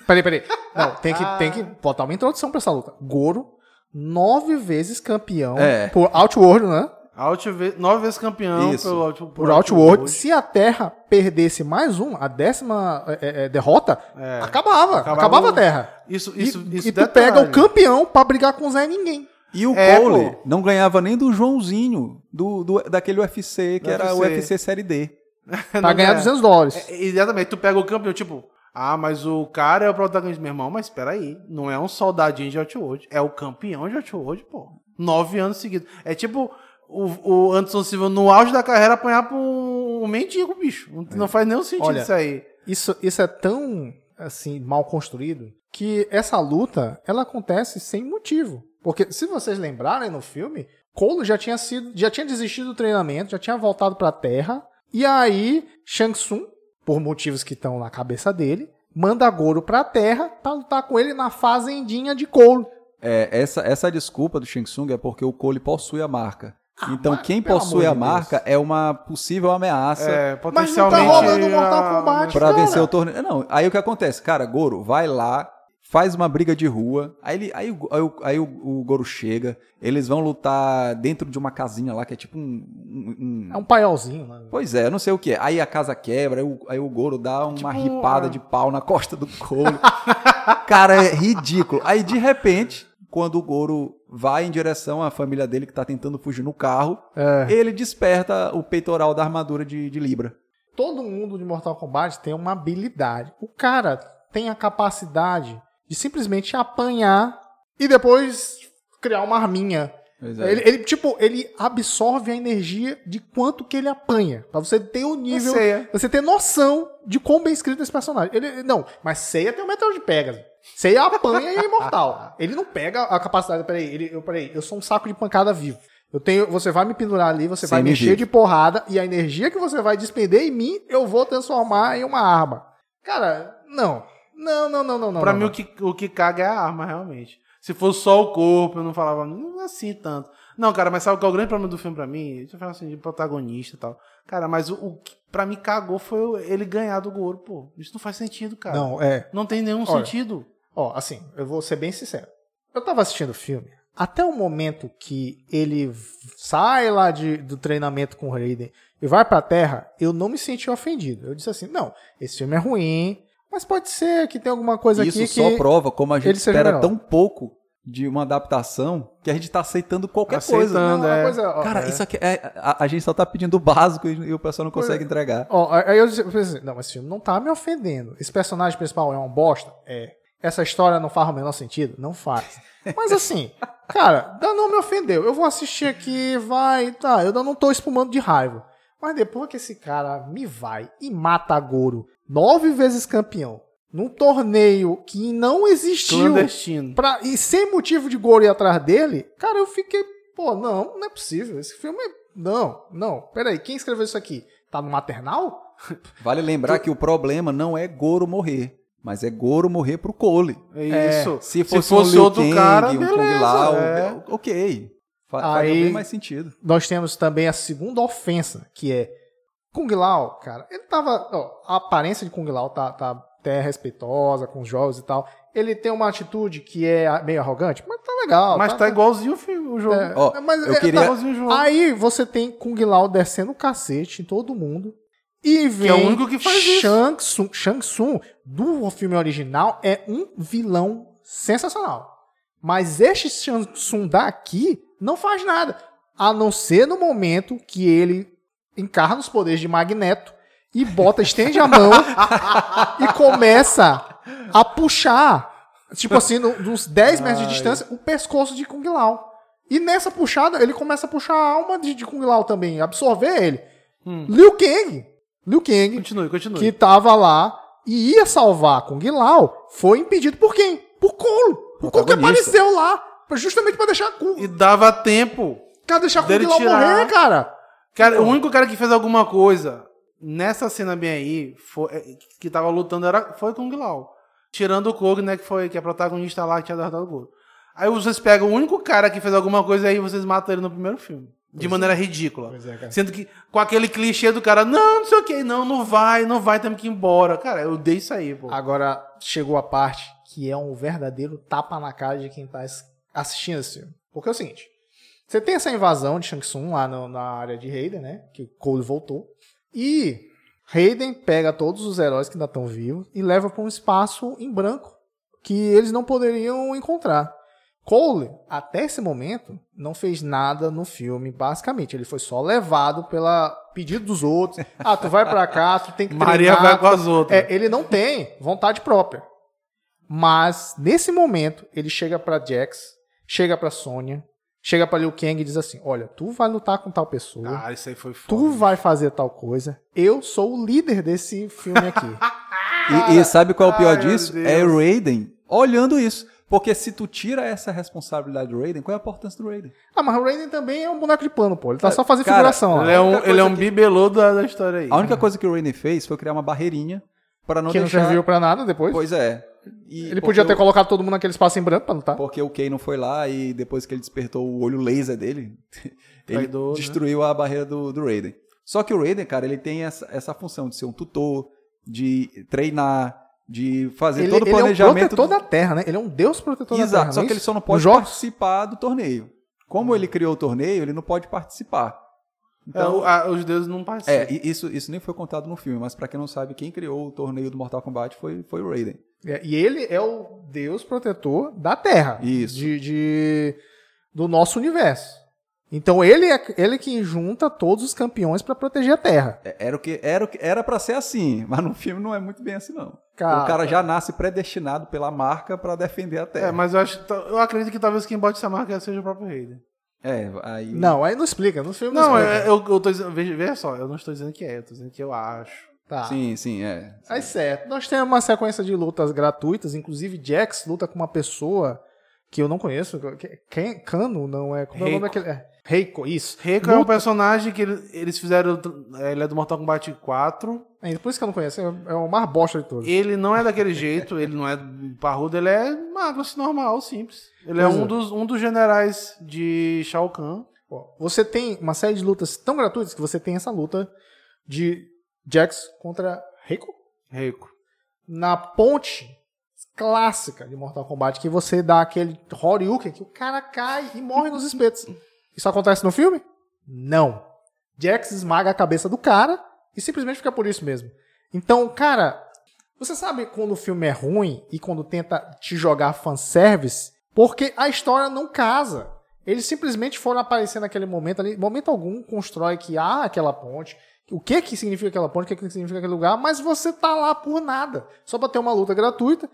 Peraí, peraí. Não, tem que, tem que botar uma introdução pra essa luta. Goro, nove vezes campeão É. por Outworld, né? Out, nove vezes campeão Isso. pelo Out, Por Outworld, se a Terra perdesse mais um, a décima é, é, derrota, É. acabava, Acabava acabava, o- a Terra. Isso, E, isso, isso e tu detalhe. pega o campeão pra brigar com o Zé Ninguém. E o É, Cole pô. não ganhava nem do Joãozinho, do, do- daquele UFC, que Do era o UFC. Série D. Pra ganhar é. 200 dólares. É, Exatamente, tu pega o campeão, tipo, ah, mas o cara é o protagonista, meu irmão, mas peraí, não é um soldadinho de Outworld, é o campeão de Outworld, pô. Nove anos seguidos. É tipo o, o Anderson Silva no auge da carreira apanhar pra um, um mendigo, bicho. Não, não faz nenhum sentido Olha, isso aí. Isso, isso é tão assim mal construído que essa luta ela acontece sem motivo. Porque se vocês lembrarem no filme, Cole já tinha sido, já tinha desistido do treinamento, já tinha voltado pra Terra, e aí Shang Tsung, por motivos que estão na cabeça dele, manda Goro pra Terra pra lutar com ele na fazendinha de Cole. É, essa, essa desculpa do Shang Tsung é porque o Cole possui a marca. Então, mas quem pelo possui a marca é uma possível ameaça É, Mas não tá potencialmente. rolando Mortal Kombat. pra cara. vencer o torneio. Não, aí o que acontece? Cara, Goro vai lá, faz uma briga de rua, aí, ele, aí, o- aí, o- aí o, o Goro chega, eles vão lutar dentro de uma casinha lá, que é tipo um... um- um- É um paiolzinho, né? Pois é, eu não sei o que é. Aí a casa quebra, aí o, aí o Goro dá uma Tipo, ripada ah. de pau na costa do Cole. Cara, é ridículo. Aí de repente, quando o Goro vai em direção à família dele que tá tentando fugir no carro, É. ele desperta o peitoral da armadura de, de Libra. todo mundo de Mortal Kombat tem uma habilidade. O cara tem a capacidade de simplesmente apanhar e depois criar uma arminha. É. Ele, ele, tipo, ele absorve a energia de quanto que ele apanha. Pra você ter o nível. Você ter noção de quão bem escrito esse personagem. Ele, não, mas Seiya tem o metal de Pegasus. Seiya apanha e é imortal. Ele não pega a capacidade. Peraí, ele, eu, peraí, eu sou um saco de pancada vivo. Eu tenho, você vai me pendurar ali, você Sem vai me encher de porrada e a energia que você vai despender em mim, eu vou transformar em uma arma. Cara, não. Não, não, não, não, não. Pra não, mim, não. o que, o que caga é a arma, realmente. Se fosse só o corpo, eu não falava não é assim tanto. Não, cara, mas sabe qual é o grande problema do filme pra mim? Deixa eu falar assim, de protagonista e tal. Cara, mas o, o que pra mim cagou foi ele ganhar do Goro, pô. Isso não faz sentido, cara. Não, é. Não tem nenhum Olha, sentido. Ó, assim, eu vou ser bem sincero. Eu tava assistindo o filme, até o momento que ele sai lá de, do treinamento com o Raiden e vai pra Terra, eu não me senti ofendido. Eu disse assim, não, esse filme é ruim, mas pode ser que tem alguma coisa Isso aqui só que... prova como a gente espera melhor. tão pouco de uma adaptação que a gente tá aceitando qualquer coisa. Aceitando. Não, uma é. coisa, ó, Cara, é. isso aqui é. A, a gente só tá pedindo o básico e, e o pessoal não consegue entregar. Ó, aí eu pensei, não, esse filme não tá me ofendendo. Esse personagem principal é uma bosta? É. Essa história não faz o menor sentido? Não faz. Mas assim, cara, ainda não me ofendeu. Eu vou assistir aqui, vai, tá, eu ainda não tô espumando de raiva. Mas depois que esse cara me vai e mata Goro, nove vezes campeão, num torneio que não existiu Clandestino. pra, e sem motivo de Goro ir atrás dele, cara, eu fiquei, pô, não, não é possível. Esse filme é. Não, não, peraí, quem escreveu isso aqui? Tá no maternal? Vale lembrar que o problema não é Goro morrer, mas é Goro morrer pro Cole. É isso. Se fosse, um Liu outro Kang, cara, um beleza. Kung Lao, é. ok. Fa Aí- Faria bem mais sentido. Nós temos também a segunda ofensa, que é Kung Lao, cara. Ele tava. ó, a aparência de Kung Lao tá, tá até respeitosa com os jogos e tal. Ele tem uma atitude que é meio arrogante, mas tá legal. Mas tá igualzinho o, jogo. É, Ó, mas eu é, queria- tá- igualzinho o jogo. Aí você tem Kung Lao descendo o cacete em todo mundo. E vem é o único que faz isso. Shang Tsung, Shang Tsung, do filme original, é um vilão sensacional. Mas este Shang Tsung daqui não faz nada. A não ser no momento que ele encarna os poderes de Magneto e bota, estende a mão e começa a puxar, tipo assim, no- nos 10 metros de distância, o pescoço de Kung Lao. E nessa puxada, ele começa a puxar a alma de, de Kung Lao também, absorver ele. Hum. Liu Kang, Liu Kang, Continue, continue. que tava lá e ia salvar Kung Lao, foi impedido por quem? Por Cole. O Cole que apareceu lá, justamente pra deixar, Kung- E dava tempo. pra deixar Kung Lao tirar. morrer, cara. Cara, o único cara que fez alguma coisa nessa cena bem aí, foi, é, que tava lutando, era, foi Kung Lao. Tirando o Kog, né, que foi que é protagonista lá, que tinha derrotado o Kog. Aí vocês pegam o único cara que fez alguma coisa aí vocês matam ele no primeiro filme. De maneira ridícula. É. Sendo que com aquele clichê do cara, não, não sei o que, não, não vai, não vai, temos que ir embora. Cara, eu dei isso aí, pô. Agora chegou a parte que é um verdadeiro tapa na cara de quem tá assistindo esse filme. Porque é o seguinte: Você tem essa invasão de Shang Tsung lá no- na área de Raiden, né? Que Cole voltou. E Raiden pega todos os heróis que ainda estão vivos e leva para um espaço em branco que eles não poderiam encontrar. Cole, até esse momento, não fez nada no filme, basicamente. Ele foi só levado pela pedido dos outros. Ah, tu vai pra cá, tu tem que Maria treinar, vai com as outras. é, ele não tem vontade própria. Mas, nesse momento, ele chega pra Jax, chega pra Sonya, chega pra Liu Kang e diz assim: Olha, tu vai lutar com tal pessoa, Ah, isso aí foi foda. tu vai fazer tal coisa, eu sou o líder desse filme aqui. E, e sabe qual é o pior Ai, disso? É o Raiden olhando isso. Porque se tu tira essa responsabilidade do Raiden, qual é a importância do Raiden? ah, mas o Raiden também é um boneco de pano, pô. Ele tá só fazendo Cara, figuração Ele é um, ele é um que- bibelô da, da história aí. A única coisa que o Raiden fez foi criar uma barreirinha para não que não deixar... serviu pra nada depois. Pois é. E ele podia ter o- colocado todo mundo naquele espaço em branco pra lutar. Porque o Kay não foi lá e depois que ele despertou o olho laser dele, ele Traidor, né? destruiu a barreira do, do Raiden. Só que o Raiden, cara, ele tem essa, essa função de ser um tutor, de treinar, de fazer Ele, todo o ele é um planejamento. protetor da Terra, né? Ele é um deus protetor da Exato, Terra. só não é que ele só não pode participar do torneio. Como ele criou o torneio, ele não pode participar. É, Então, a- os deuses não participam. é, isso, isso nem foi contado no filme, mas pra quem não sabe, quem criou o torneio do Mortal Kombat foi, foi o Raiden. É, E ele é o deus protetor da Terra. Isso. De, de- do nosso universo. Então ele é ele que junta todos os campeões pra proteger a Terra. É, Era o que era o que era para ser assim, mas no filme não é muito bem assim não. Cara, o cara já nasce predestinado pela marca pra defender a Terra. É, mas eu, acho, eu acredito que talvez quem bote essa marca seja o próprio Raiden. É, aí Não, aí não explica. No filme não, Não, explica. é, eu, eu tô dizendo, veja, veja só, eu não estou dizendo que é, eu tô dizendo que eu acho. Tá. Sim, sim, é. Aí certo. Nós temos uma sequência de lutas gratuitas. Inclusive, Jax luta com uma pessoa que eu não conheço. que- Quem? Cano? Não é. Como é o nome daquele? É. Reiko, isso. Reiko é um personagem que ele- eles fizeram. Ele é do Mortal Kombat 4. É, por isso que eu não conheço. É é o mais bosta de todos. Ele não é daquele jeito, ele não é parrudo, ele é magro, assim, normal, simples. Ele é Pois um é. dos, um dos generais de Shao Kahn. Você tem uma série de lutas tão gratuitas que você tem essa luta de Jax contra Reiko Reiko. na ponte clássica de Mortal Kombat que você dá aquele Horyuken que o cara cai e morre nos espetos. Isso acontece no filme? Não. Jax esmaga a cabeça do cara e simplesmente fica por isso mesmo. Então, cara, você sabe quando o filme é ruim e quando tenta te jogar fanservice? Porque a história não casa. Eles simplesmente foram aparecer naquele momento ali, momento algum constrói que há aquela ponte, o que que significa aquela ponte, o que que significa aquele lugar, mas você tá lá por nada, só pra ter uma luta gratuita,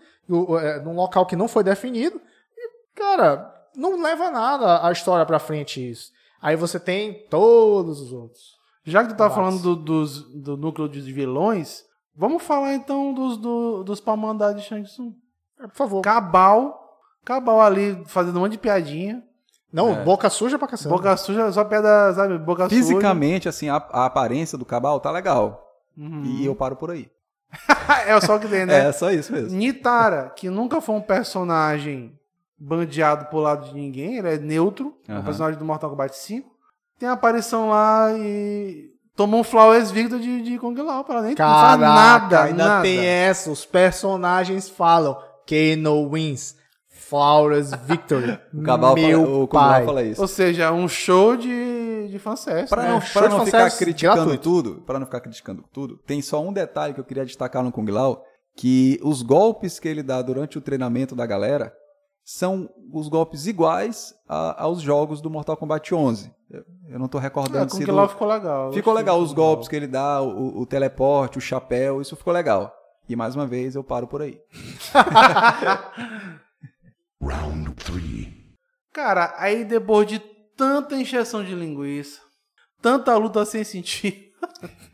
é, num local que não foi definido, e, cara, não leva nada a história pra frente isso. Aí você tem todos os outros. Já que tu tá Massa. falando do, dos, do núcleo de vilões, vamos falar então dos, do, dos pra mandar de Shang Tsung. É, Por favor. Cabal. Cabal ali fazendo um monte de piadinha. Não, É. boca suja pra cacete. Boca suja, só piada, sabe? Boca Fisicamente, assim, a, a aparência do Cabal tá legal. suja. Uhum. E eu paro por aí. é só o que tem, né? É só isso mesmo. Nitara, que nunca foi um personagem bandeado pro lado de ninguém, ele é neutro, é um personagem do Mortal Kombat 5. Tem a aparição lá e tomou um Flawless Victor de, de Kung Lao, ela nem não faz Caraca, nada, ainda nada. tem essa. Os personagens falam Kano wins. Flawless victory. O Cabal Meu fala, o pai. fala isso. Ou seja, um show de, de fanservice. Para né? não, show pra de não ficar criticando gratuito. tudo, para não ficar criticando tudo, tem só um detalhe que eu queria destacar no Kung Lao, que os golpes que ele dá durante o treinamento da galera são os golpes iguais a- aos jogos do Mortal Kombat 11. Eu, eu não tô É, recordando Kung se do- Lao ficou legal. Ficou legal os Ficou golpes que ele dá, o, o teleporte, o chapéu, isso ficou legal. E mais uma vez eu paro por aí. Round three. Cara, aí depois de tanta encheção de linguiça, tanta luta sem sentido,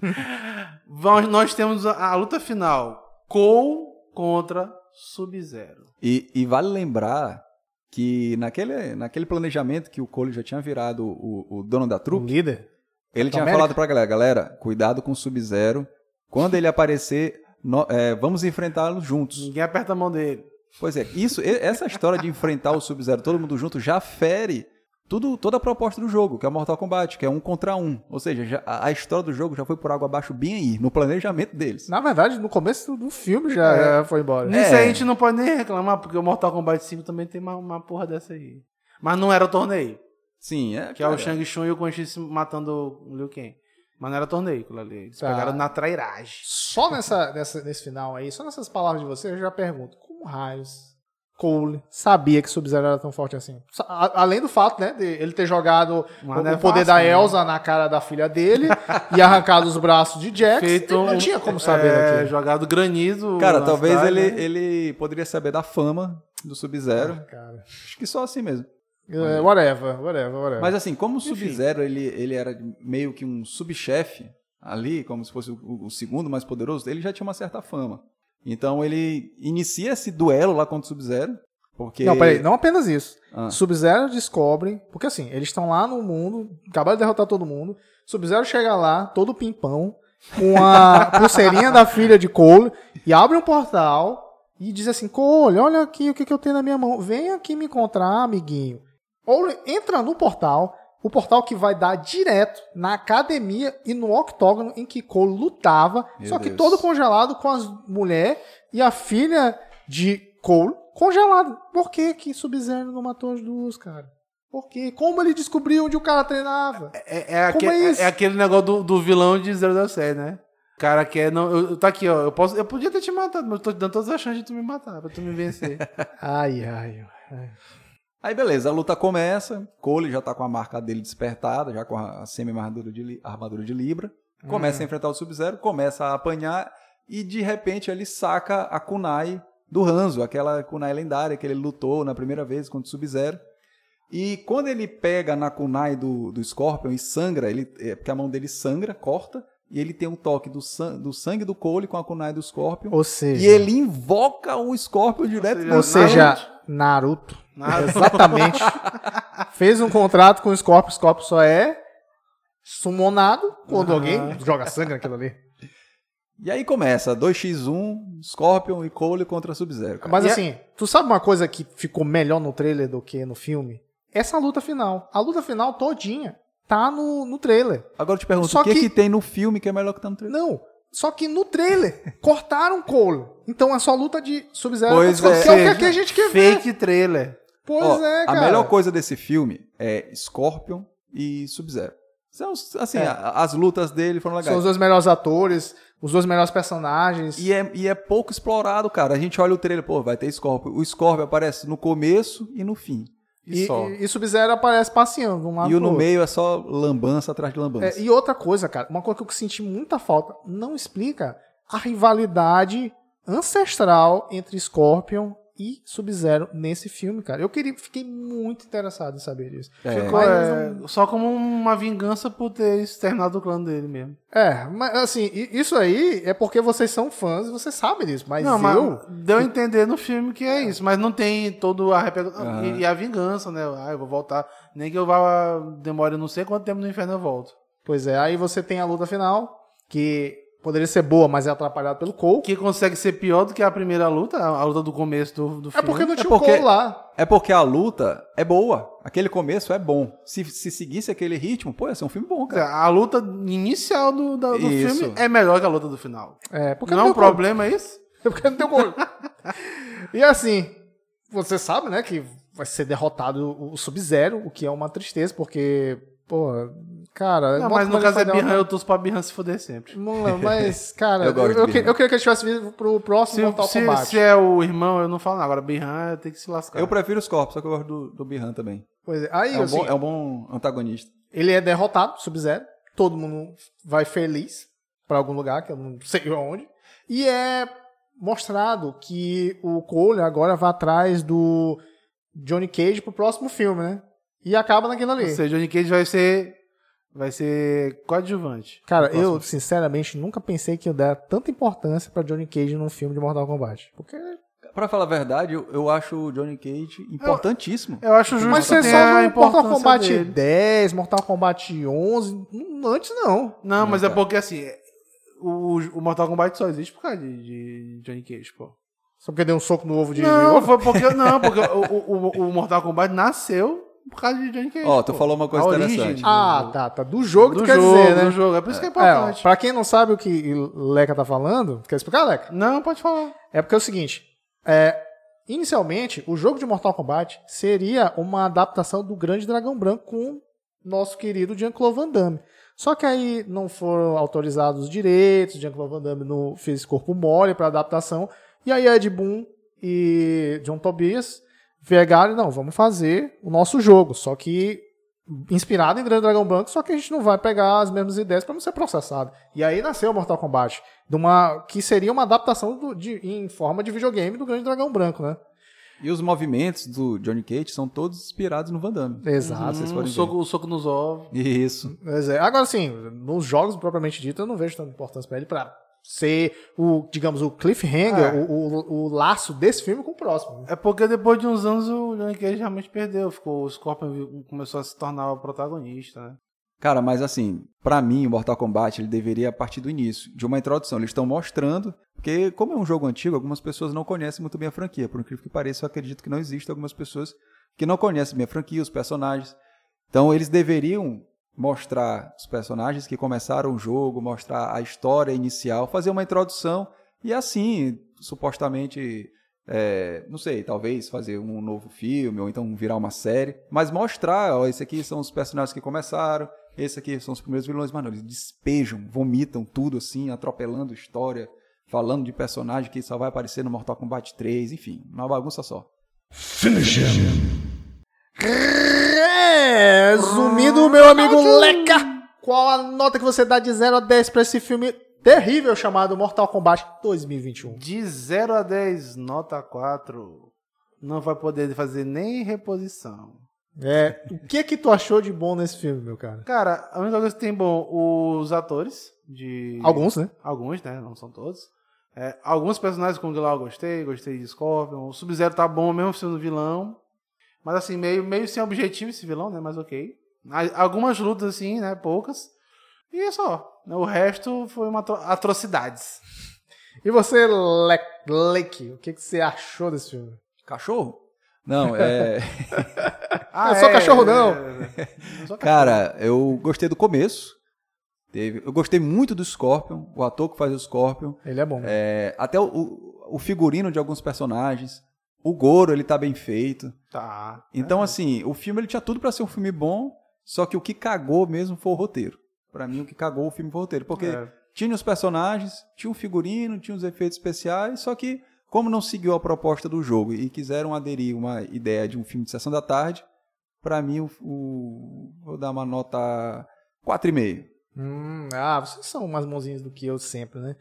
vamos- nós temos a, a luta final. Cole contra Sub-Zero. E, e vale lembrar que naquele, naquele planejamento que o Cole já tinha virado o, o dono da O trupe, líder. ele tinha América? falado pra galera, galera, cuidado com o Sub-Zero. Quando ele aparecer, nó- é, vamos enfrentá-lo juntos. Ninguém aperta a mão dele. Pois é, isso, essa história de enfrentar o Sub-Zero todo mundo junto já fere tudo, toda a proposta do jogo, que é o Mortal Kombat, que é um contra um. Ou seja, já- a, história do jogo já foi por água abaixo bem aí, no planejamento deles. Na verdade, no começo do filme já, É. já foi embora. Nisso É. aí a gente não pode nem reclamar, porque o Mortal Kombat 5 também tem uma, uma porra dessa aí. Mas não era o torneio. Sim, é. Que é o Shang Tsung e o Quan Chi matando o Liu Kang. Mas não era torneio aquilo ali. Eles Tá. pegaram na trairagem. Só nessa, nessa- nesse final aí, só nessas palavras de você, eu já pergunto, como raios Cole sabia que Sub-Zero era tão forte assim? Além do fato, né, de ele ter jogado Mas o, é o poder fácil, da né? Elsa na cara da filha dele e arrancado os braços de Jax, Feito ele não um- tinha como saber é, daquilo. jogado granizo. Cara, talvez cidade, ele, né? ele poderia saber da fama do Sub-Zero. Cara. Acho que só assim mesmo. É, whatever, whatever, whatever. Mas assim, como o Sub-Zero ele, ele era meio que um subchefe ali, como se fosse o, o segundo mais poderoso, ele já tinha uma certa fama. Então ele inicia esse duelo lá contra o Sub-Zero. Porque... Não, peraí, não apenas isso. Ah. Sub-Zero descobre, porque assim, eles estão lá no mundo, acabaram de derrotar todo mundo. Sub-Zero chega lá, todo pimpão, com a pulseirinha da filha de Cole, e abre um portal e diz assim: Cole, olha aqui o que, que eu tenho na minha mão. Vem aqui me encontrar, amiguinho. Cole entra no portal, o portal que vai dar direto na academia e no octógono em que Cole lutava, Meu só que Deus. todo congelado com as mulheres e a filha de Cole congelada. Por que que Sub-Zero não matou as duas, cara? Por quê? Como ele descobriu onde o cara treinava? É, é, Como aque- é isso? é aquele negócio do, do vilão de 007, né? O cara quer. Não, eu, eu- tá aqui, ó. Eu, posso, eu podia ter te matado, mas eu tô te dando todas as chances de tu me matar, pra tu me vencer. Ai, ai. ai. Aí beleza, a luta começa, Cole já tá com a marca dele despertada, já com a semi-armadura de, armadura de Libra, começa a enfrentar o Sub-Zero, começa a apanhar e de repente ele saca a kunai do Hanzo, aquela kunai lendária que ele lutou na primeira vez contra o Sub-Zero. E quando ele pega na kunai do, do Scorpion e sangra, ele, é, porque a mão dele sangra, corta, e ele tem um toque do, san- do sangue do Cole com a kunai do Scorpion. Ou seja, E ele invoca o Scorpion direto ou seja, Naruto. Naruto. Exatamente. Fez um contrato com o Scorpio. O Scorpio só é summonado quando alguém joga sangue naquilo ali. E aí começa 2x1, Scorpion e Cole contra Sub-Zero. Mas E é- assim, tu sabe uma coisa que ficou melhor no trailer do que no filme? Essa luta final. A luta final todinha tá no, no trailer. Agora eu te pergunto, Só o que, que- que tem no filme que é melhor que tá no trailer? Não. Só que no trailer cortaram Cole. Então é só luta de Sub-Zero. Pois contra é. Scorpion, que é o que a gente quer ver. Fake trailer. Pois Ó, é, cara. A melhor coisa desse filme é Scorpion e Sub-Zero. São, assim, É. a- as lutas dele foram legais. São os dois melhores atores, os dois melhores personagens. E é, e é pouco explorado, cara. A gente olha o trailer, pô, vai ter Scorpion. O Scorpion aparece no começo e no fim. E, só. E, e Sub-Zero aparece passeando de um lado e o no outro. meio é só lambança atrás de lambança. É, e outra coisa, cara, uma coisa que eu senti muita falta, não explica a rivalidade ancestral entre Scorpion e Sub-Zero nesse filme, cara. Eu queria, fiquei muito interessado em saber disso. É. Ficou, é, não- Só como uma vingança por ter externado o clã dele mesmo. É, mas assim, isso aí é porque vocês são fãs e vocês sabem disso, mas não, eu... mas deu a entender no filme que é isso, mas não tem todo a repercussão. E, e a vingança, né? Ah, eu vou voltar. Nem que eu vá, demore não sei quanto tempo no inferno eu volto. Pois é, aí você tem a luta final, que poderia ser boa, mas é atrapalhada pelo Cole. Que consegue ser pior do que a primeira luta, a luta do começo do, do É filme. porque não É tinha porque- o Cole lá. É porque a luta é boa. Aquele começo é bom. Se, se seguisse aquele ritmo, pô, ia ser um filme bom, cara. A luta inicial do, do Isso. filme é melhor que a luta do final. É, porque não é tem um o Cole. problema é isso? Porque não tem gol. e assim, você sabe, né, que vai ser derrotado o Sub-Zero, o que é uma tristeza, porque, pô, cara... Não, mas no caso é Birran, derrotado. eu torço pra Birran se fuder sempre. Não, mas, cara, Eu eu, eu, Birran. que- eu queria que ele tivesse vindo pro próximo Se, Mortal se, Kombat. se é o irmão, eu não falo nada. Agora, Birran tem que se lascar. Eu prefiro os corpos, só que eu gosto do, do Bihan também. Pois é, aí, É um, assim, bom, é um bom antagonista. ele é derrotado, Sub-Zero, todo mundo vai feliz pra algum lugar, que eu não sei onde, e é mostrado que o Cole agora vai atrás do Johnny Cage pro próximo filme, né? E acaba naquilo ali. Ou seja, Johnny Cage vai ser. Vai ser coadjuvante. Cara, eu sinceramente nunca pensei que eu der tanta importância pra Johnny Cage num filme de Mortal Kombat. Porque. Pra falar a verdade, eu, eu acho o Johnny Cage importantíssimo. Eu acho justo Mas você só no Mortal Kombat dele. 10, Mortal Kombat 11. hum, Antes não. Não, mas é porque assim. O, o Mortal Kombat só existe por causa de, de Johnny Cage, pô. Só porque deu um soco no ovo de. Não, foi porque. Não, porque o, o, o Mortal Kombat nasceu por causa de Johnny Cage. Ó, tu pô. falou uma coisa A origem interessante. do- Ah, tá, tá. Do jogo do tu quer jogo, dizer, né? do jogo. É por isso que é É, ó, importante. pra quem não sabe o que Leca tá falando, quer explicar, Leca? Não, pode falar. É porque é o seguinte, é, inicialmente, o jogo de Mortal Kombat seria uma adaptação do Grande Dragão Branco com nosso querido Jean-Claude Van Damme. Só que aí não foram autorizados os direitos, Jean-Claude Van Damme não fez corpo mole para adaptação, e aí Ed Boon e John Tobias pegaram, não, vamos fazer o nosso jogo, só que inspirado em Grande Dragão Branco, só que a gente não vai pegar as mesmas ideias para não ser processado. E aí nasceu o Mortal Kombat, de uma, que seria uma adaptação do- de- em forma de videogame do Grande Dragão Branco, né? E os movimentos do Johnny Cage são todos inspirados no Van Damme. Exato. vocês Hum, forem o, soco, o soco nos ovos. Isso. É. Agora, sim, nos jogos propriamente dito, eu não vejo tanta importância pra ele pra ser o, digamos, o cliffhanger, É. o, o, o laço desse filme com o próximo. É porque depois de uns anos o Johnny Cage realmente perdeu. Ficou, o Scorpion começou a se tornar o protagonista, né? Cara, mas assim, pra mim, o Mortal Kombat ele deveria partir do início, de uma introdução. Eles estão mostrando, porque como é um jogo antigo, algumas pessoas não conhecem muito bem a franquia. Por incrível que pareça, eu acredito que não existe algumas pessoas que não conhecem bem a franquia, os personagens. Então, eles deveriam mostrar os personagens que começaram o jogo, mostrar a história inicial, fazer uma introdução e assim, supostamente, é, não sei, talvez fazer um novo filme ou então virar uma série, mas mostrar, ó, esse aqui são os personagens que começaram, esse aqui são os primeiros vilões, mano, eles despejam, vomitam tudo assim, atropelando história, falando de personagem que só vai aparecer no Mortal Kombat 3, enfim, uma bagunça só. Resumindo, meu amigo Leca, qual a nota que você dá de 0 a 10 pra esse filme terrível chamado Mortal Kombat 2021? De 0 a 10, nota 4. Não vai poder fazer nem reposição. É, o que que tu achou de bom nesse filme, meu cara? Cara, a única coisa que tem bom, os atores de... Alguns, né? Alguns, né? Não são todos. É, alguns personagens com o Guilherme eu gostei, gostei de Scorpion. O Sub-Zero tá bom mesmo sendo vilão. Mas assim, meio, meio sem objetivo esse vilão, né? Mas ok. Algumas lutas, assim, né? Poucas. E é só. O resto foi uma atro- atrocidades. E você, Le Leque, o que que você achou desse filme? Cachorro? Não, é. Ah, Eu sou cachorro, não. é. Eu sou cachorro. Cara, eu gostei do começo. Teve, eu gostei muito do Scorpion, o ator que faz o Scorpion. Ele é bom. né? É, até o- o figurino de alguns personagens. O Goro, ele tá bem feito. Tá. Então, assim, o filme ele tinha tudo pra ser um filme bom, só que o que cagou mesmo foi o roteiro. Pra mim, o que cagou o filme foi o roteiro. Porque É. tinha os personagens, tinha o figurino, tinha os efeitos especiais, só que, como não seguiu a proposta do jogo e quiseram aderir uma ideia de um filme de sessão da tarde, pra mim, o, o- vou dar uma nota 4,5. Hum, ah, vocês são umas mãozinhas do que eu sempre, né?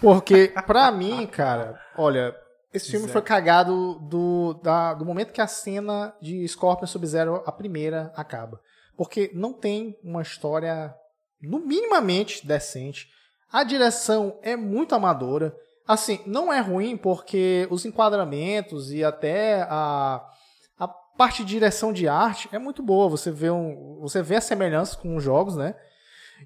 Porque, pra mim, cara, olha, esse filme foi cagado do, da- do momento que a cena de Scorpion Sub-Zero, a primeira, acaba. Porque não tem uma história, no minimamente, decente. A direção é muito amadora. Assim, não é ruim porque os enquadramentos e até a, a parte de direção de arte é muito boa. Você vê, um, você vê as semelhanças com os jogos, né?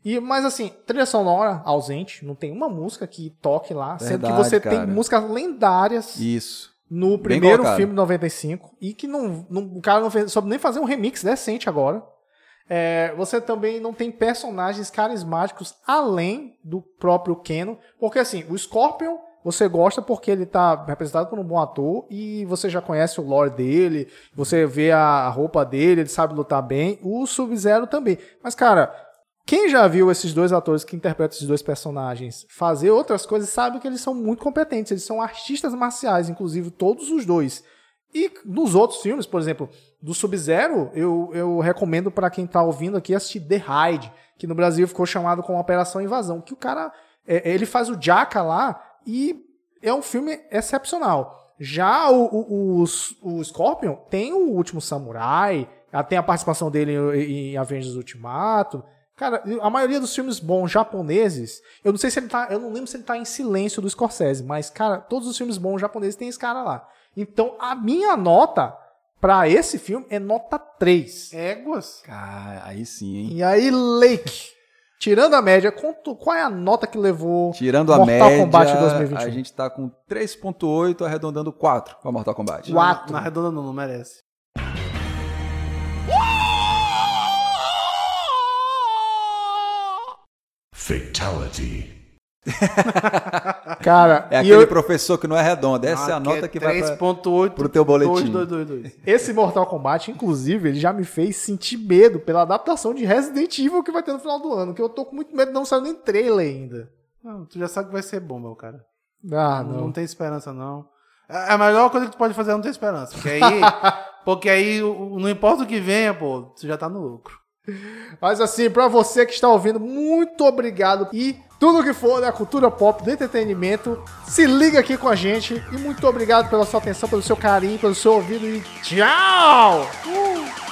E, mas assim, trilha sonora ausente, não tem uma música que toque lá, sendo que Verdade, você cara. tem músicas lendárias Isso. no primeiro filme de 95 e que não, não, o cara não fez, soube nem fazer um remix decente agora. É, você também não tem personagens carismáticos além do próprio Keno, porque assim, o Scorpion você gosta porque ele tá representado por um bom ator e você já conhece o lore dele, você vê a roupa dele, ele sabe lutar bem. O Sub-Zero também. Mas, cara, quem já viu esses dois atores que interpretam esses dois personagens fazer outras coisas sabe que eles são muito competentes. Eles são artistas marciais, inclusive todos os dois. E nos outros filmes, por exemplo, do Sub-Zero, eu, eu recomendo para quem tá ouvindo aqui assistir The Raid, que no Brasil ficou chamado como Operação Invasão, que o cara é, ele faz o Jaka lá e é um filme excepcional. Já o, o, o, o Scorpion tem o Último Samurai, tem a participação dele em, em Avengers Ultimato. Cara, a maioria dos filmes bons japoneses, eu não sei se ele tá, eu não lembro se ele tá em silêncio do Scorsese, mas cara, todos os filmes bons japoneses tem esse cara lá. Então, a minha nota pra esse filme é nota 3. Éguas? Cara, aí sim, hein? E aí, Lake, tirando a média, quanto, qual é a nota que levou Tirando a Mortal média, Kombat 2021? a gente tá com 3.8, arredondando 4 pra Mortal Kombat. Quatro. Na redonda não, não merece. Fatality. Cara, É aquele eu- professor que não é redondo. Essa é a nota que vai pra... 3.8 pro teu boletim. 2222. esse Mortal Kombat, inclusive, ele já me fez sentir medo pela adaptação de Resident Evil que vai ter no final do ano, que eu tô com muito medo, não saiu nem trailer ainda. Não, tu já sabe que vai ser bom, meu cara. Ah, Não, não. tem esperança, não. A a melhor coisa que tu pode fazer é não ter esperança. Porque aí, porque aí não importa o que venha, pô, tu já tá no lucro. Mas assim, pra você que está ouvindo, muito obrigado. E tudo que for da cultura pop, do entretenimento, se liga aqui com a gente. E muito obrigado pela sua atenção, pelo seu carinho, pelo seu ouvido. E tchau! Uh!